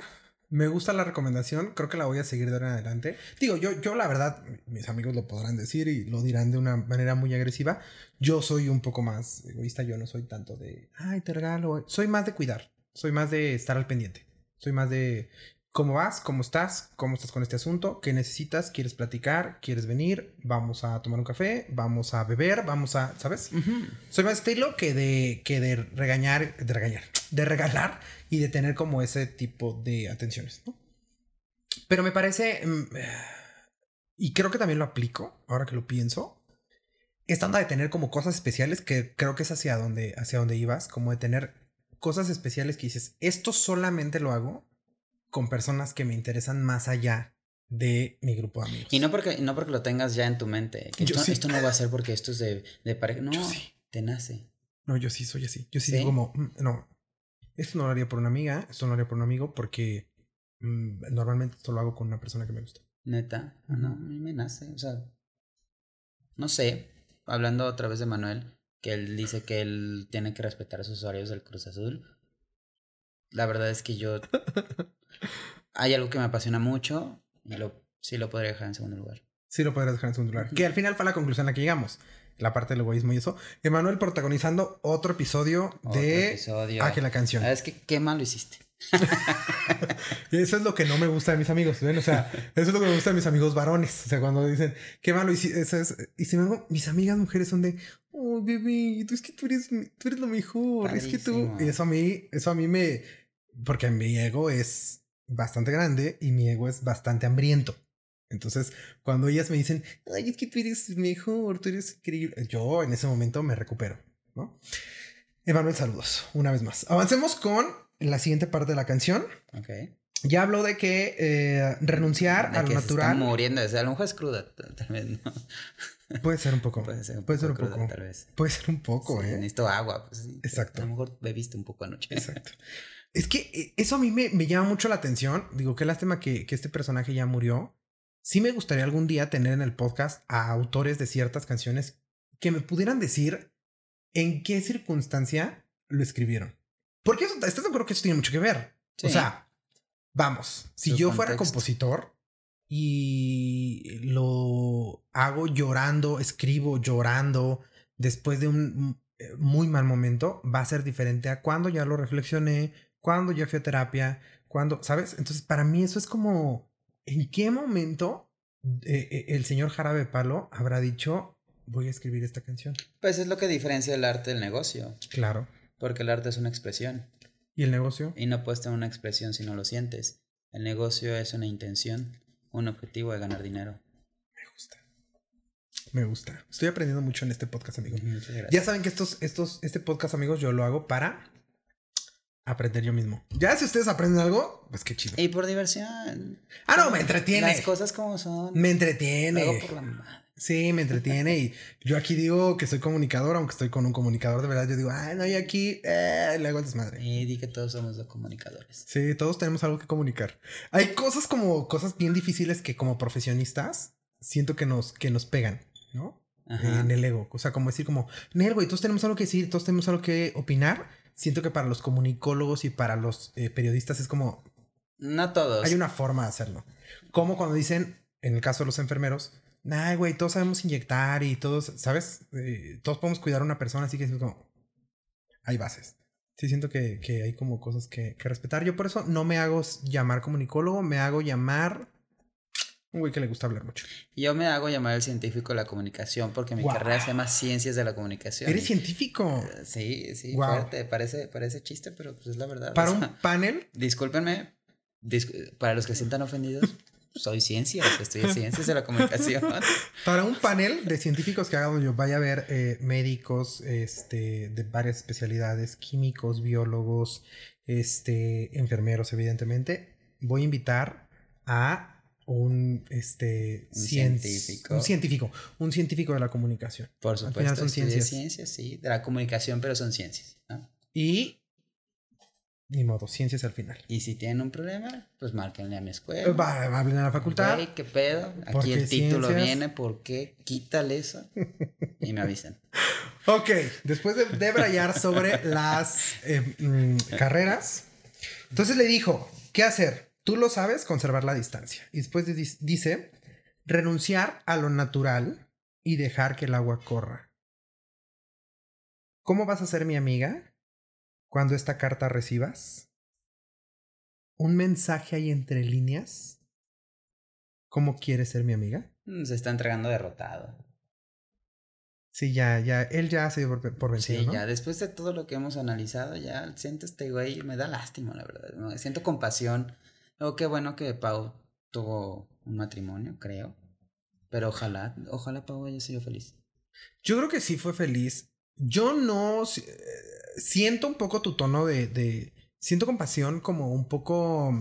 Speaker 1: me gusta la recomendación. Creo que la voy a seguir de ahora en adelante. Digo, yo, yo la verdad, mis amigos lo podrán decir y lo dirán de una manera muy agresiva. Yo soy un poco más egoísta. Yo no soy tanto de, ay, te regalo. Soy más de cuidar. Soy más de estar al pendiente. Soy más de cómo vas, cómo estás, cómo estás con este asunto, qué necesitas, quieres platicar, quieres venir, vamos a tomar un café, vamos a beber, vamos a, ¿sabes? Soy más estilo que de, que de regañar, de regañar, de regalar y de tener como ese tipo de atenciones, ¿no? Pero me parece, mm, y creo que también lo aplico, ahora que lo pienso, esta onda de tener como cosas especiales, que creo que es hacia donde, hacia donde ibas, como de tener cosas especiales que dices, esto solamente lo hago con personas que me interesan más allá de mi grupo de amigos.
Speaker 2: Y no porque, no porque lo tengas ya en tu mente. Que esto,
Speaker 1: sí.
Speaker 2: esto no va a ser porque esto es de, de pareja. No,
Speaker 1: sí.
Speaker 2: te nace.
Speaker 1: No, yo sí soy así. Yo sí,
Speaker 2: ¿Sí?
Speaker 1: digo como, mm, no, esto no lo haría por una amiga, esto no lo haría por un amigo porque mm, normalmente esto lo hago con una persona que me gusta.
Speaker 2: Neta. Ah, No, a mí me nace. O sea, no sé. Hablando otra vez de Manuel, que él dice que él tiene que respetar a sus usuarios del Cruz Azul. La verdad es que yo. (laughs) Hay algo que me apasiona mucho y lo, sí lo podría dejar en segundo lugar.
Speaker 1: Sí lo podrás dejar en segundo lugar. Que al final fue la conclusión a la que llegamos. La parte del egoísmo y eso. Emanuel protagonizando otro episodio
Speaker 2: Otro
Speaker 1: de
Speaker 2: episodio.
Speaker 1: La canción.
Speaker 2: Ah, Es que qué mal lo hiciste.
Speaker 1: Y (laughs) eso es lo que no me gusta de mis amigos, ¿ven? O sea, eso es lo que me gusta de mis amigos varones. O sea, cuando dicen, qué malo hiciste. Eso es... Y sin embargo, mis amigas mujeres son de, oh, bebé, tú es que tú eres, tú eres lo mejor. Es que tú. Y eso a mí, eso a mí me. Porque mi ego es bastante grande y mi ego es bastante hambriento. Entonces, cuando ellas me dicen, ay, es que tú eres mejor, tú eres increíble, yo en ese momento me recupero, ¿no? Emanuel, saludos, una vez más. Avancemos con la siguiente parte de la canción.
Speaker 2: Ok.
Speaker 1: Ya habló de que eh, renunciar
Speaker 2: De
Speaker 1: a lo
Speaker 2: se
Speaker 1: natural
Speaker 2: están muriendo. O sea, a lo mejor es cruda, tal vez, ¿no? (laughs)
Speaker 1: puede ser un poco.
Speaker 2: Puede ser un
Speaker 1: Puede
Speaker 2: poco
Speaker 1: ser un
Speaker 2: cruda,
Speaker 1: poco.
Speaker 2: tal vez.
Speaker 1: Puede ser un poco,
Speaker 2: Sí,
Speaker 1: ¿eh?
Speaker 2: Necesito agua, pues sí.
Speaker 1: Exacto.
Speaker 2: A lo mejor bebiste un poco anoche.
Speaker 1: Exacto. (laughs) Es que eh, eso a mí me, me llama mucho la atención. Digo, qué lástima que, que este personaje ya murió. Sí me gustaría algún día tener en el podcast a autores de ciertas canciones que me pudieran decir en qué circunstancia lo escribieron. Porque eso, estás de acuerdo que eso tiene mucho que ver. O sea, vamos, si
Speaker 2: Su
Speaker 1: yo fuera compositor y lo hago llorando, escribo llorando después de un eh, muy mal momento, va a ser diferente a cuando ya lo reflexioné, cuando ya fui a terapia, cuando, ¿sabes? Entonces, para mí eso es como, ¿en qué momento eh, eh, el señor Jarabe Palo habrá dicho, voy a escribir esta canción?
Speaker 2: Pues es lo que diferencia el arte del negocio.
Speaker 1: Claro.
Speaker 2: Porque el arte es una expresión.
Speaker 1: ¿Y el negocio?
Speaker 2: Y no puedes tener una expresión si no lo sientes. El negocio es una intención, un objetivo de ganar dinero.
Speaker 1: Me gusta. Me gusta. Estoy aprendiendo mucho en este podcast, amigos.
Speaker 2: Muchas gracias.
Speaker 1: Ya saben que estos, estos, este podcast, amigos, yo lo hago para aprender yo mismo. Ya si ustedes aprenden algo, pues qué chido.
Speaker 2: Y por diversión.
Speaker 1: Ah, no, me entretiene.
Speaker 2: Las cosas como son.
Speaker 1: Me
Speaker 2: Luego
Speaker 1: entretiene.
Speaker 2: por la madre.
Speaker 1: Sí, me entretiene. y yo aquí digo que soy comunicador, aunque estoy con un comunicador de verdad. Yo digo, ay, no, y aquí eh, le hago el desmadre.
Speaker 2: Y di que todos somos los comunicadores.
Speaker 1: Sí, todos tenemos algo que comunicar. Hay cosas como cosas bien difíciles que como profesionistas siento que nos, que nos pegan, ¿no?
Speaker 2: Ajá.
Speaker 1: En el ego. O sea, como decir como, Nel, güey, todos tenemos algo que decir, todos tenemos algo que opinar. Siento que para los comunicólogos y para los eh, periodistas es como,
Speaker 2: No todos.
Speaker 1: hay una forma de hacerlo. Como cuando dicen, en el caso de los enfermeros, ay, güey, todos sabemos inyectar y todos, ¿sabes? Eh, todos podemos cuidar a una persona, así que es como, hay bases. Sí, siento que, que hay como cosas que, que respetar. Yo por eso no me hago llamar comunicólogo, me hago llamar un güey que le gusta hablar mucho.
Speaker 2: Yo me hago llamar el científico de la comunicación porque mi carrera se llama Ciencias de la Comunicación.
Speaker 1: Eres científico.
Speaker 2: Sí, sí,
Speaker 1: Guau.
Speaker 2: fuerte. Parece, parece chiste, pero pues es la verdad.
Speaker 1: Para
Speaker 2: o
Speaker 1: un panel,
Speaker 2: Discúlpenme, dis- para los que se sientan ofendidos, soy ciencias, estoy en ciencias de la comunicación. (laughs)
Speaker 1: para un panel de científicos que haga donde yo vaya a ver eh, médicos este, de varias especialidades, químicos, biólogos, este, enfermeros, evidentemente, voy a invitar a un, este,
Speaker 2: Un
Speaker 1: cien-
Speaker 2: científico.
Speaker 1: Un científico. Un científico de la comunicación.
Speaker 2: Por
Speaker 1: Al final
Speaker 2: supuesto,
Speaker 1: son ciencias.
Speaker 2: ciencias, sí, de la comunicación, pero son ciencias. ¿no?
Speaker 1: Y. Ni modo, ciencias al final.
Speaker 2: Y si tienen un problema, pues márquenle a mi escuela.
Speaker 1: Va, va a la facultad.
Speaker 2: Güey, ¿qué pedo? Aquí el título
Speaker 1: ciencias-
Speaker 2: viene, ¿por qué? Quítale eso. Y me avisan. (laughs)
Speaker 1: Ok, después de, de brayar sobre las eh, mm, carreras, entonces le dijo, ¿qué hacer? Tú lo sabes, conservar la distancia. Y después de- dice, renunciar a lo natural y dejar que el agua corra. ¿Cómo vas a ser mi amiga cuando esta carta recibas? ¿Un mensaje ahí entre líneas? ¿Cómo quieres ser mi amiga?
Speaker 2: Mm, Se está entregando derrotado.
Speaker 1: Sí, ya, ya, él ya se dio por, por vencido,
Speaker 2: Sí,
Speaker 1: ¿no?
Speaker 2: ya después de todo lo que hemos analizado, ya siento este güey, me da lástima, la verdad. ¿no? Siento compasión. Luego, qué bueno que Pau tuvo un matrimonio, creo. Pero ojalá, ojalá Pau haya sido feliz.
Speaker 1: Yo creo que sí fue feliz. Yo no eh, siento un poco tu tono de, de- siento compasión como un poco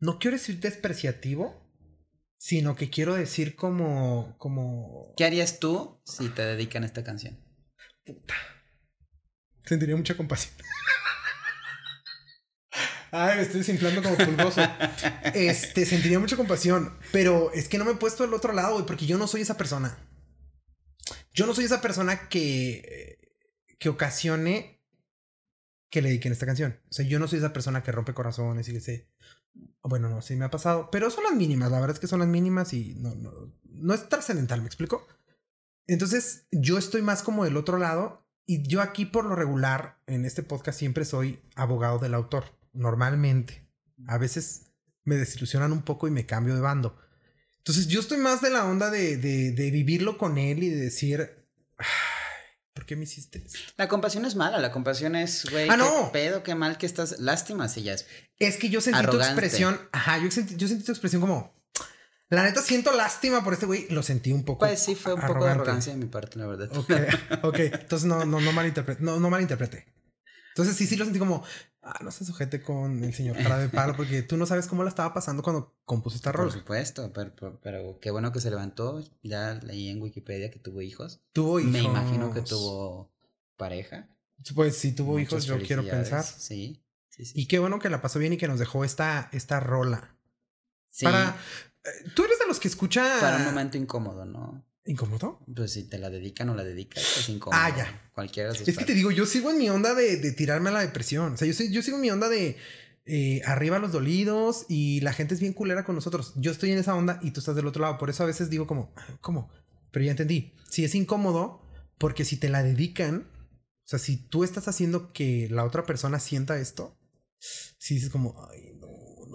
Speaker 1: no quiero decir despreciativo, sino que quiero decir como como
Speaker 2: ¿Qué harías tú si te dedican esta canción?
Speaker 1: sentiría mucha compasión. (laughs) Ay, me estoy desinflando como pulgoso. (laughs) Este, sentiría mucha compasión, pero es que no me he puesto del otro lado, güey, porque yo no soy esa persona. Yo no soy esa persona que, que ocasione que le dediquen esta canción. O sea, yo no soy esa persona que rompe corazones y que se... Bueno, no, sí me ha pasado, pero son las mínimas, la verdad es que son las mínimas y no, no, no es trascendental, ¿me explico? Entonces, yo estoy más como del otro lado y yo aquí por lo regular en este podcast siempre soy abogado del autor, normalmente. A veces me desilusionan un poco y me cambio de bando. Entonces yo estoy más de la onda de, de, de vivirlo con él y de decir, "Ay, ¿por qué me hiciste esto?
Speaker 2: La compasión es mala, la compasión es, güey,
Speaker 1: Ah,
Speaker 2: qué pedo, qué mal que estás. Lástima si ya es.
Speaker 1: Es que yo sentí tu expresión, ajá, yo sentí, yo sentí tu expresión como, la neta siento lástima por este güey, lo sentí un poco.
Speaker 2: Pues sí, fue un poco de arrogancia de mi parte, la verdad.
Speaker 1: Ok, ok. Entonces no, no, no malinterprete. No, no malinterprete. Entonces sí, sí lo sentí como, ah, no se sujete con el señor cara de palo, porque tú no sabes cómo la estaba pasando cuando compuso esta
Speaker 2: Por
Speaker 1: rola.
Speaker 2: supuesto, pero, pero, pero qué bueno que se levantó. Ya leí en Wikipedia que tuvo hijos.
Speaker 1: Tuvo hijos.
Speaker 2: Me imagino que tuvo pareja.
Speaker 1: Pues sí, tuvo
Speaker 2: Muchas
Speaker 1: hijos, yo quiero pensar.
Speaker 2: Sí, sí, sí.
Speaker 1: Y qué bueno que la pasó bien y que nos dejó esta, esta rola.
Speaker 2: Sí,
Speaker 1: Para. eh, Tú eres de los que escucha.
Speaker 2: para un momento incómodo, ¿no?
Speaker 1: ¿Incómodo?
Speaker 2: Pues si te la dedican o la dedicas, es incómodo.
Speaker 1: Ah, ya.
Speaker 2: Cualquiera de sus
Speaker 1: Es que te digo, yo sigo en mi onda de, de tirarme a la depresión. O sea, yo, soy- yo sigo en mi onda de eh, arriba los dolidos y la gente es bien culera con nosotros. Yo estoy en esa onda y tú estás del otro lado. Por eso a veces digo como, "Ah, ¿cómo? Pero ya entendí. Si es incómodo, porque si te la dedican, o sea, si tú estás haciendo que la otra persona sienta esto, si dices como, ay,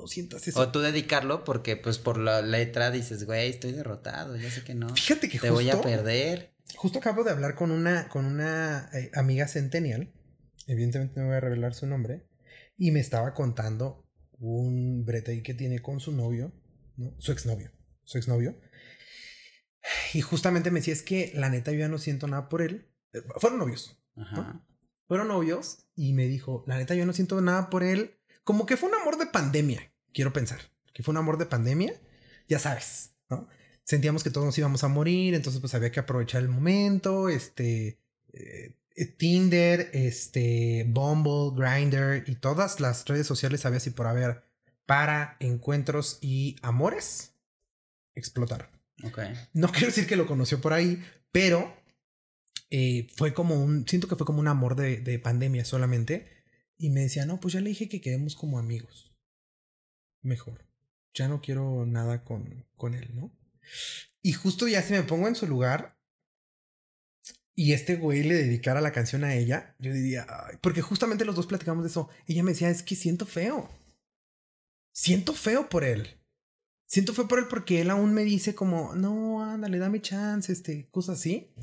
Speaker 1: no, sientas eso.
Speaker 2: O tú dedicarlo porque, pues, por la letra dices, güey, estoy derrotado, ya sé que no.
Speaker 1: Fíjate que
Speaker 2: Te
Speaker 1: justo,
Speaker 2: voy a perder.
Speaker 1: justo acabo de hablar con una, con una eh, amiga centennial. Evidentemente no voy a revelar su nombre. Y me estaba contando un brete ahí que tiene con su novio, ¿no? Su exnovio, su exnovio. Y justamente me decía, es que la neta yo ya no siento nada por él. Eh, Fueron novios.
Speaker 2: Ajá.
Speaker 1: Fueron novios y me dijo, la neta yo no siento nada por él. Como que fue un amor de pandemia, quiero pensar. Que fue un amor de pandemia, ya sabes, ¿no? Sentíamos que todos nos íbamos a morir, entonces pues había que aprovechar el momento, este... eh, Tinder, este, Bumble, Grindr y todas las redes sociales había así por haber para encuentros y amores explotaron.
Speaker 2: Ok.
Speaker 1: No quiero decir que lo conoció por ahí, pero eh, fue como un, siento que fue como un amor de, de pandemia solamente. Y me decía, no, pues ya le dije que quedemos como amigos. Mejor. Ya no quiero nada con, con él, ¿no? Y justo ya si me pongo en su lugar y este güey le dedicara la canción a ella, yo diría, porque justamente los dos platicamos de eso. Ella me decía, es que siento feo. Siento feo por él. Siento feo por él porque él aún me dice como, no, ándale, dame chance, este, cosas así.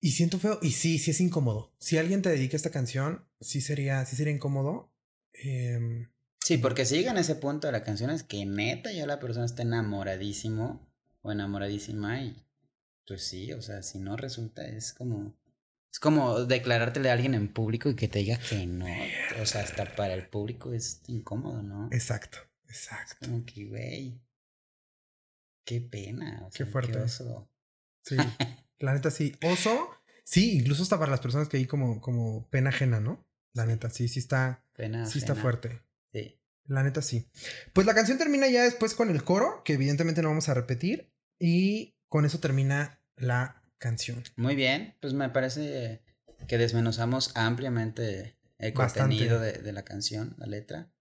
Speaker 1: Y siento feo. Y sí, sí es incómodo. Si alguien te dedica esta canción, sí sería, sí sería incómodo. Em,
Speaker 2: Sí, porque si llega en ese punto de la canción es que neta ya la persona está enamoradísimo o enamoradísima y pues sí, o sea, si no resulta es como es como declarártele a alguien en público y que te diga que no, o sea, hasta para el público es incómodo, ¿no?
Speaker 1: exacto, exacto.
Speaker 2: Como que, güey, qué pena, o
Speaker 1: Qué
Speaker 2: sea,
Speaker 1: fuerte.
Speaker 2: oso.
Speaker 1: Sí, la neta sí. Oso, sí, incluso hasta para las personas que hay como, como pena ajena, ¿no? La neta, sí, sí está,
Speaker 2: Pena,
Speaker 1: sí está fuerte. La neta sí. Pues la canción termina ya después con el coro, que evidentemente no vamos a repetir. Y con eso termina la canción.
Speaker 2: Muy bien, pues me parece que desmenuzamos ampliamente el
Speaker 1: Bastante.
Speaker 2: contenido de, de la canción, la letra.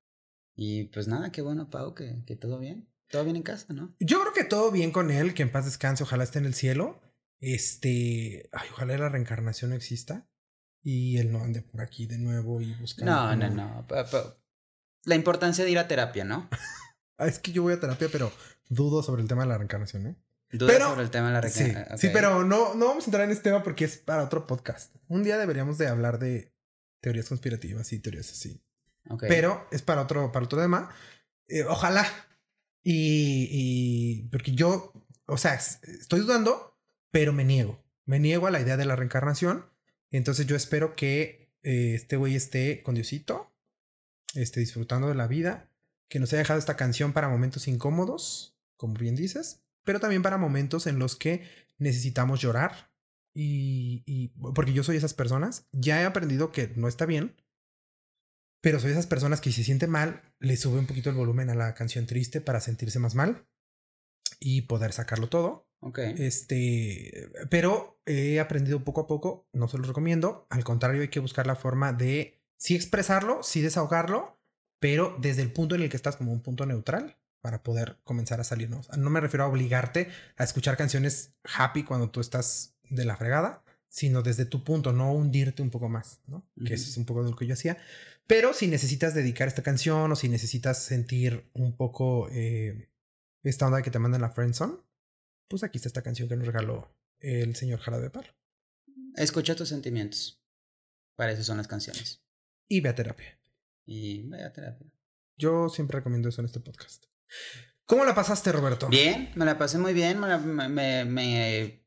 Speaker 2: Y pues nada, qué bueno, Pau, que, que todo bien. Todo bien en casa, ¿no?
Speaker 1: Yo creo que todo bien con él, que en paz descanse, ojalá esté en el cielo. Este, ay, ojalá la reencarnación no exista y él no ande por aquí de nuevo y buscando.
Speaker 2: No, no, no. pa- pa- La importancia de ir a terapia, ¿no?
Speaker 1: Ah, es que yo voy a terapia, pero dudo sobre el tema de la reencarnación, ¿eh?
Speaker 2: Dudas
Speaker 1: Pero-
Speaker 2: sobre el tema de la
Speaker 1: Sí,
Speaker 2: recreación.
Speaker 1: sí, pero no, no vamos a entrar en este tema porque es para otro podcast. Un día deberíamos de hablar de teorías conspirativas y teorías así. Pero es para otro, para otro tema. Eh, ojalá. Y, y porque yo, o sea, es- estoy dudando, pero me niego. Me niego a la idea de la reencarnación. Entonces yo espero que eh, este güey esté con Diosito, esté disfrutando de la vida, que nos haya dejado esta canción para momentos incómodos, como bien dices, pero también para momentos en los que necesitamos llorar. Y, y porque yo soy esas personas, ya he aprendido que no está bien, pero soy esas personas que si se siente mal, le sube un poquito el volumen a la canción triste para sentirse más mal y poder sacarlo todo.
Speaker 2: Ok.
Speaker 1: Este, pero he aprendido poco a poco, no se los recomiendo. Al contrario, hay que buscar la forma de sí expresarlo, sí desahogarlo, pero desde el punto en el que estás como un punto neutral para poder comenzar a salirnos. No me refiero a obligarte a escuchar canciones happy cuando tú estás de la fregada, sino desde tu punto, no hundirte un poco más, ¿no? Que eso es un poco de lo que yo hacía. Pero si necesitas dedicar esta canción o si necesitas sentir un poco eh, esta onda que te mandan la friendzone, pues aquí está esta canción que nos regaló el señor Jarabe de Palo.
Speaker 2: Escucha tus sentimientos. Para eso son las canciones.
Speaker 1: Y ve a terapia.
Speaker 2: Y vaya a terapia.
Speaker 1: Yo siempre recomiendo eso en este podcast. ¿Cómo la pasaste, Roberto?
Speaker 2: Bien, me la pasé muy bien. Me, la- me- me- me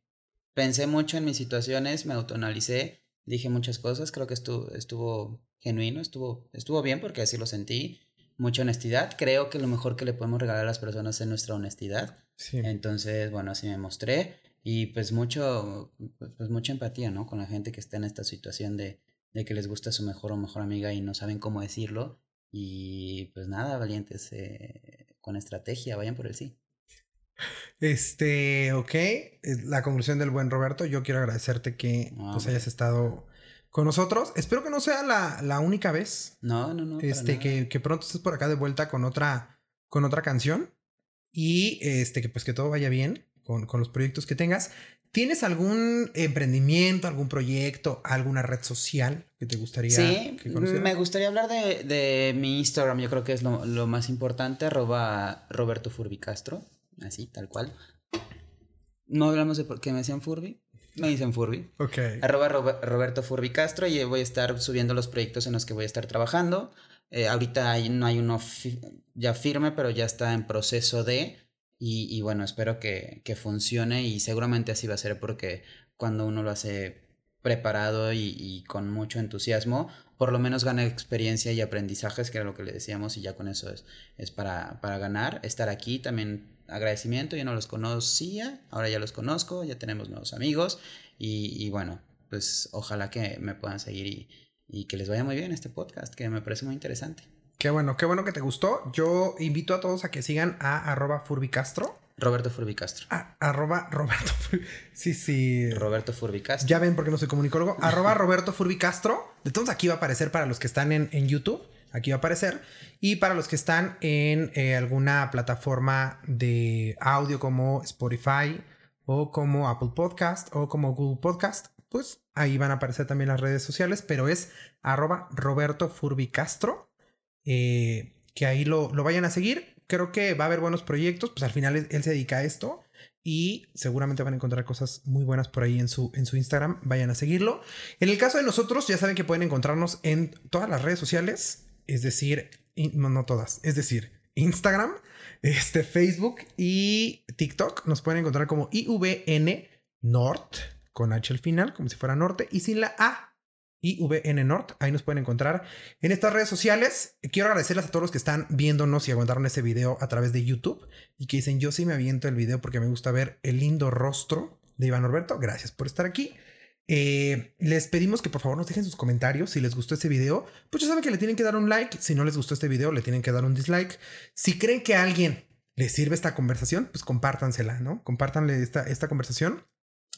Speaker 2: pensé mucho en mis situaciones, me autoanalicé, dije muchas cosas. Creo que estuvo, estuvo genuino, estuvo, estuvo bien porque así lo sentí. Mucha honestidad. Creo que lo mejor que le podemos regalar a las personas es nuestra honestidad.
Speaker 1: Sí.
Speaker 2: Entonces, bueno, así me mostré. Y pues mucho, pues mucha empatía, ¿no? Con la gente que está en esta situación de, de que les gusta su mejor o mejor amiga y no saben cómo decirlo. Y pues nada, valientes, eh, con estrategia, vayan por el sí.
Speaker 1: Este, ok. es La conclusión del buen Roberto. Yo quiero agradecerte que pues, hayas estado con nosotros. Espero que no sea la, la única vez.
Speaker 2: No, no, no.
Speaker 1: este, que, que pronto estés por acá de vuelta con otra, con otra canción. Y este, que pues que todo vaya bien con, con los proyectos que tengas. ¿Tienes algún emprendimiento, algún proyecto, alguna red social que te gustaría
Speaker 2: Sí,
Speaker 1: que
Speaker 2: me gustaría hablar de, de mi Instagram, yo creo que es lo, lo más importante, arroba Roberto Furbicastro, así, tal cual. No hablamos de por qué me decían Furby, me dicen Furby.
Speaker 1: Ok.
Speaker 2: Arroba Robe- Roberto Furby Castro y voy a estar subiendo los proyectos en los que voy a estar trabajando. Eh, ahorita no hay uno ya firme, pero ya está en proceso de. Y, bueno, espero que, que, funcione y seguramente así va a ser porque cuando uno lo hace preparado y, con mucho entusiasmo, por lo menos gana experiencia y aprendizajes, que era lo que le decíamos, y ya con eso es, es para, para ganar. Estar aquí también agradecimiento, yo no los conocía, ahora ya los conozco, ya tenemos nuevos amigos y, bueno, pues ojalá que me puedan seguir y que les vaya muy bien este podcast, que me parece muy interesante.
Speaker 1: Qué bueno, qué bueno que te gustó. Yo invito a todos a que sigan a arroba furbicastro.
Speaker 2: Roberto Furbicastro.
Speaker 1: A, arroba Roberto Sí, sí.
Speaker 2: Roberto Furbicastro.
Speaker 1: Ya ven porque no soy comunicólogo. arroba Roberto Furbicastro. Entonces aquí va a aparecer para los que están en, en YouTube. Aquí va a aparecer. Y para los que están en eh, alguna plataforma de audio como Spotify o como Apple Podcast o como Google Podcast, pues ahí van a aparecer también las redes sociales, pero es arroba Roberto Furbicastro. Eh, que ahí lo, vayan a seguir. Creo que va a haber buenos proyectos, pues al final él, se dedica a esto y seguramente van a encontrar cosas muy buenas por ahí en su, en su Instagram. Vayan a seguirlo. En el caso de nosotros, ya saben que pueden encontrarnos en todas las redes sociales, es decir, no, no todas, es decir, Instagram, (laughs) este, Facebook y TikTok. Nos pueden encontrar como IVN North con H al final, como si fuera norte, y sin la A. IVN North. Ahí nos pueden encontrar en estas redes sociales. Quiero agradecerles a todos los que están viéndonos y aguantaron este video a través de YouTube y que dicen yo sí me aviento el video porque me gusta ver el lindo rostro de Iván Norberto. Gracias por estar aquí. Eh, les pedimos que por favor nos dejen sus comentarios si les gustó este video. Pues ya saben que le tienen que dar un like. Si no les gustó este video, le tienen que dar un dislike. Si creen que a alguien les sirve esta conversación, pues compártansela, ¿no? Compártanle esta, esta conversación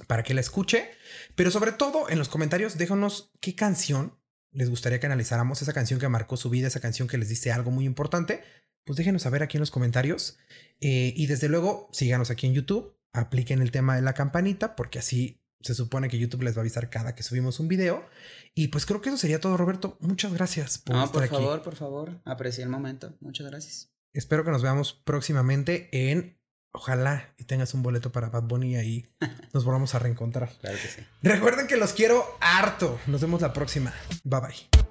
Speaker 1: para que la escuche. Pero sobre todo en los comentarios, déjanos qué canción les gustaría que analizáramos, esa canción que marcó su vida, esa canción que les dice algo muy importante. Pues déjenos saber aquí en los comentarios. Eh, y desde luego, síganos aquí en YouTube. Apliquen el tema de la campanita, porque así se supone que YouTube les va a avisar cada que subimos un video. Y pues creo que eso sería todo, Roberto. Muchas gracias
Speaker 2: por no, por favor, por favor. Aprecié el momento. Muchas gracias.
Speaker 1: Espero que nos veamos próximamente en Ojalá y tengas un boleto para Bad Bunny y ahí (laughs) nos volvamos a reencontrar.
Speaker 2: Claro que sí.
Speaker 1: Recuerden que los quiero harto. Nos vemos la próxima. Bye bye.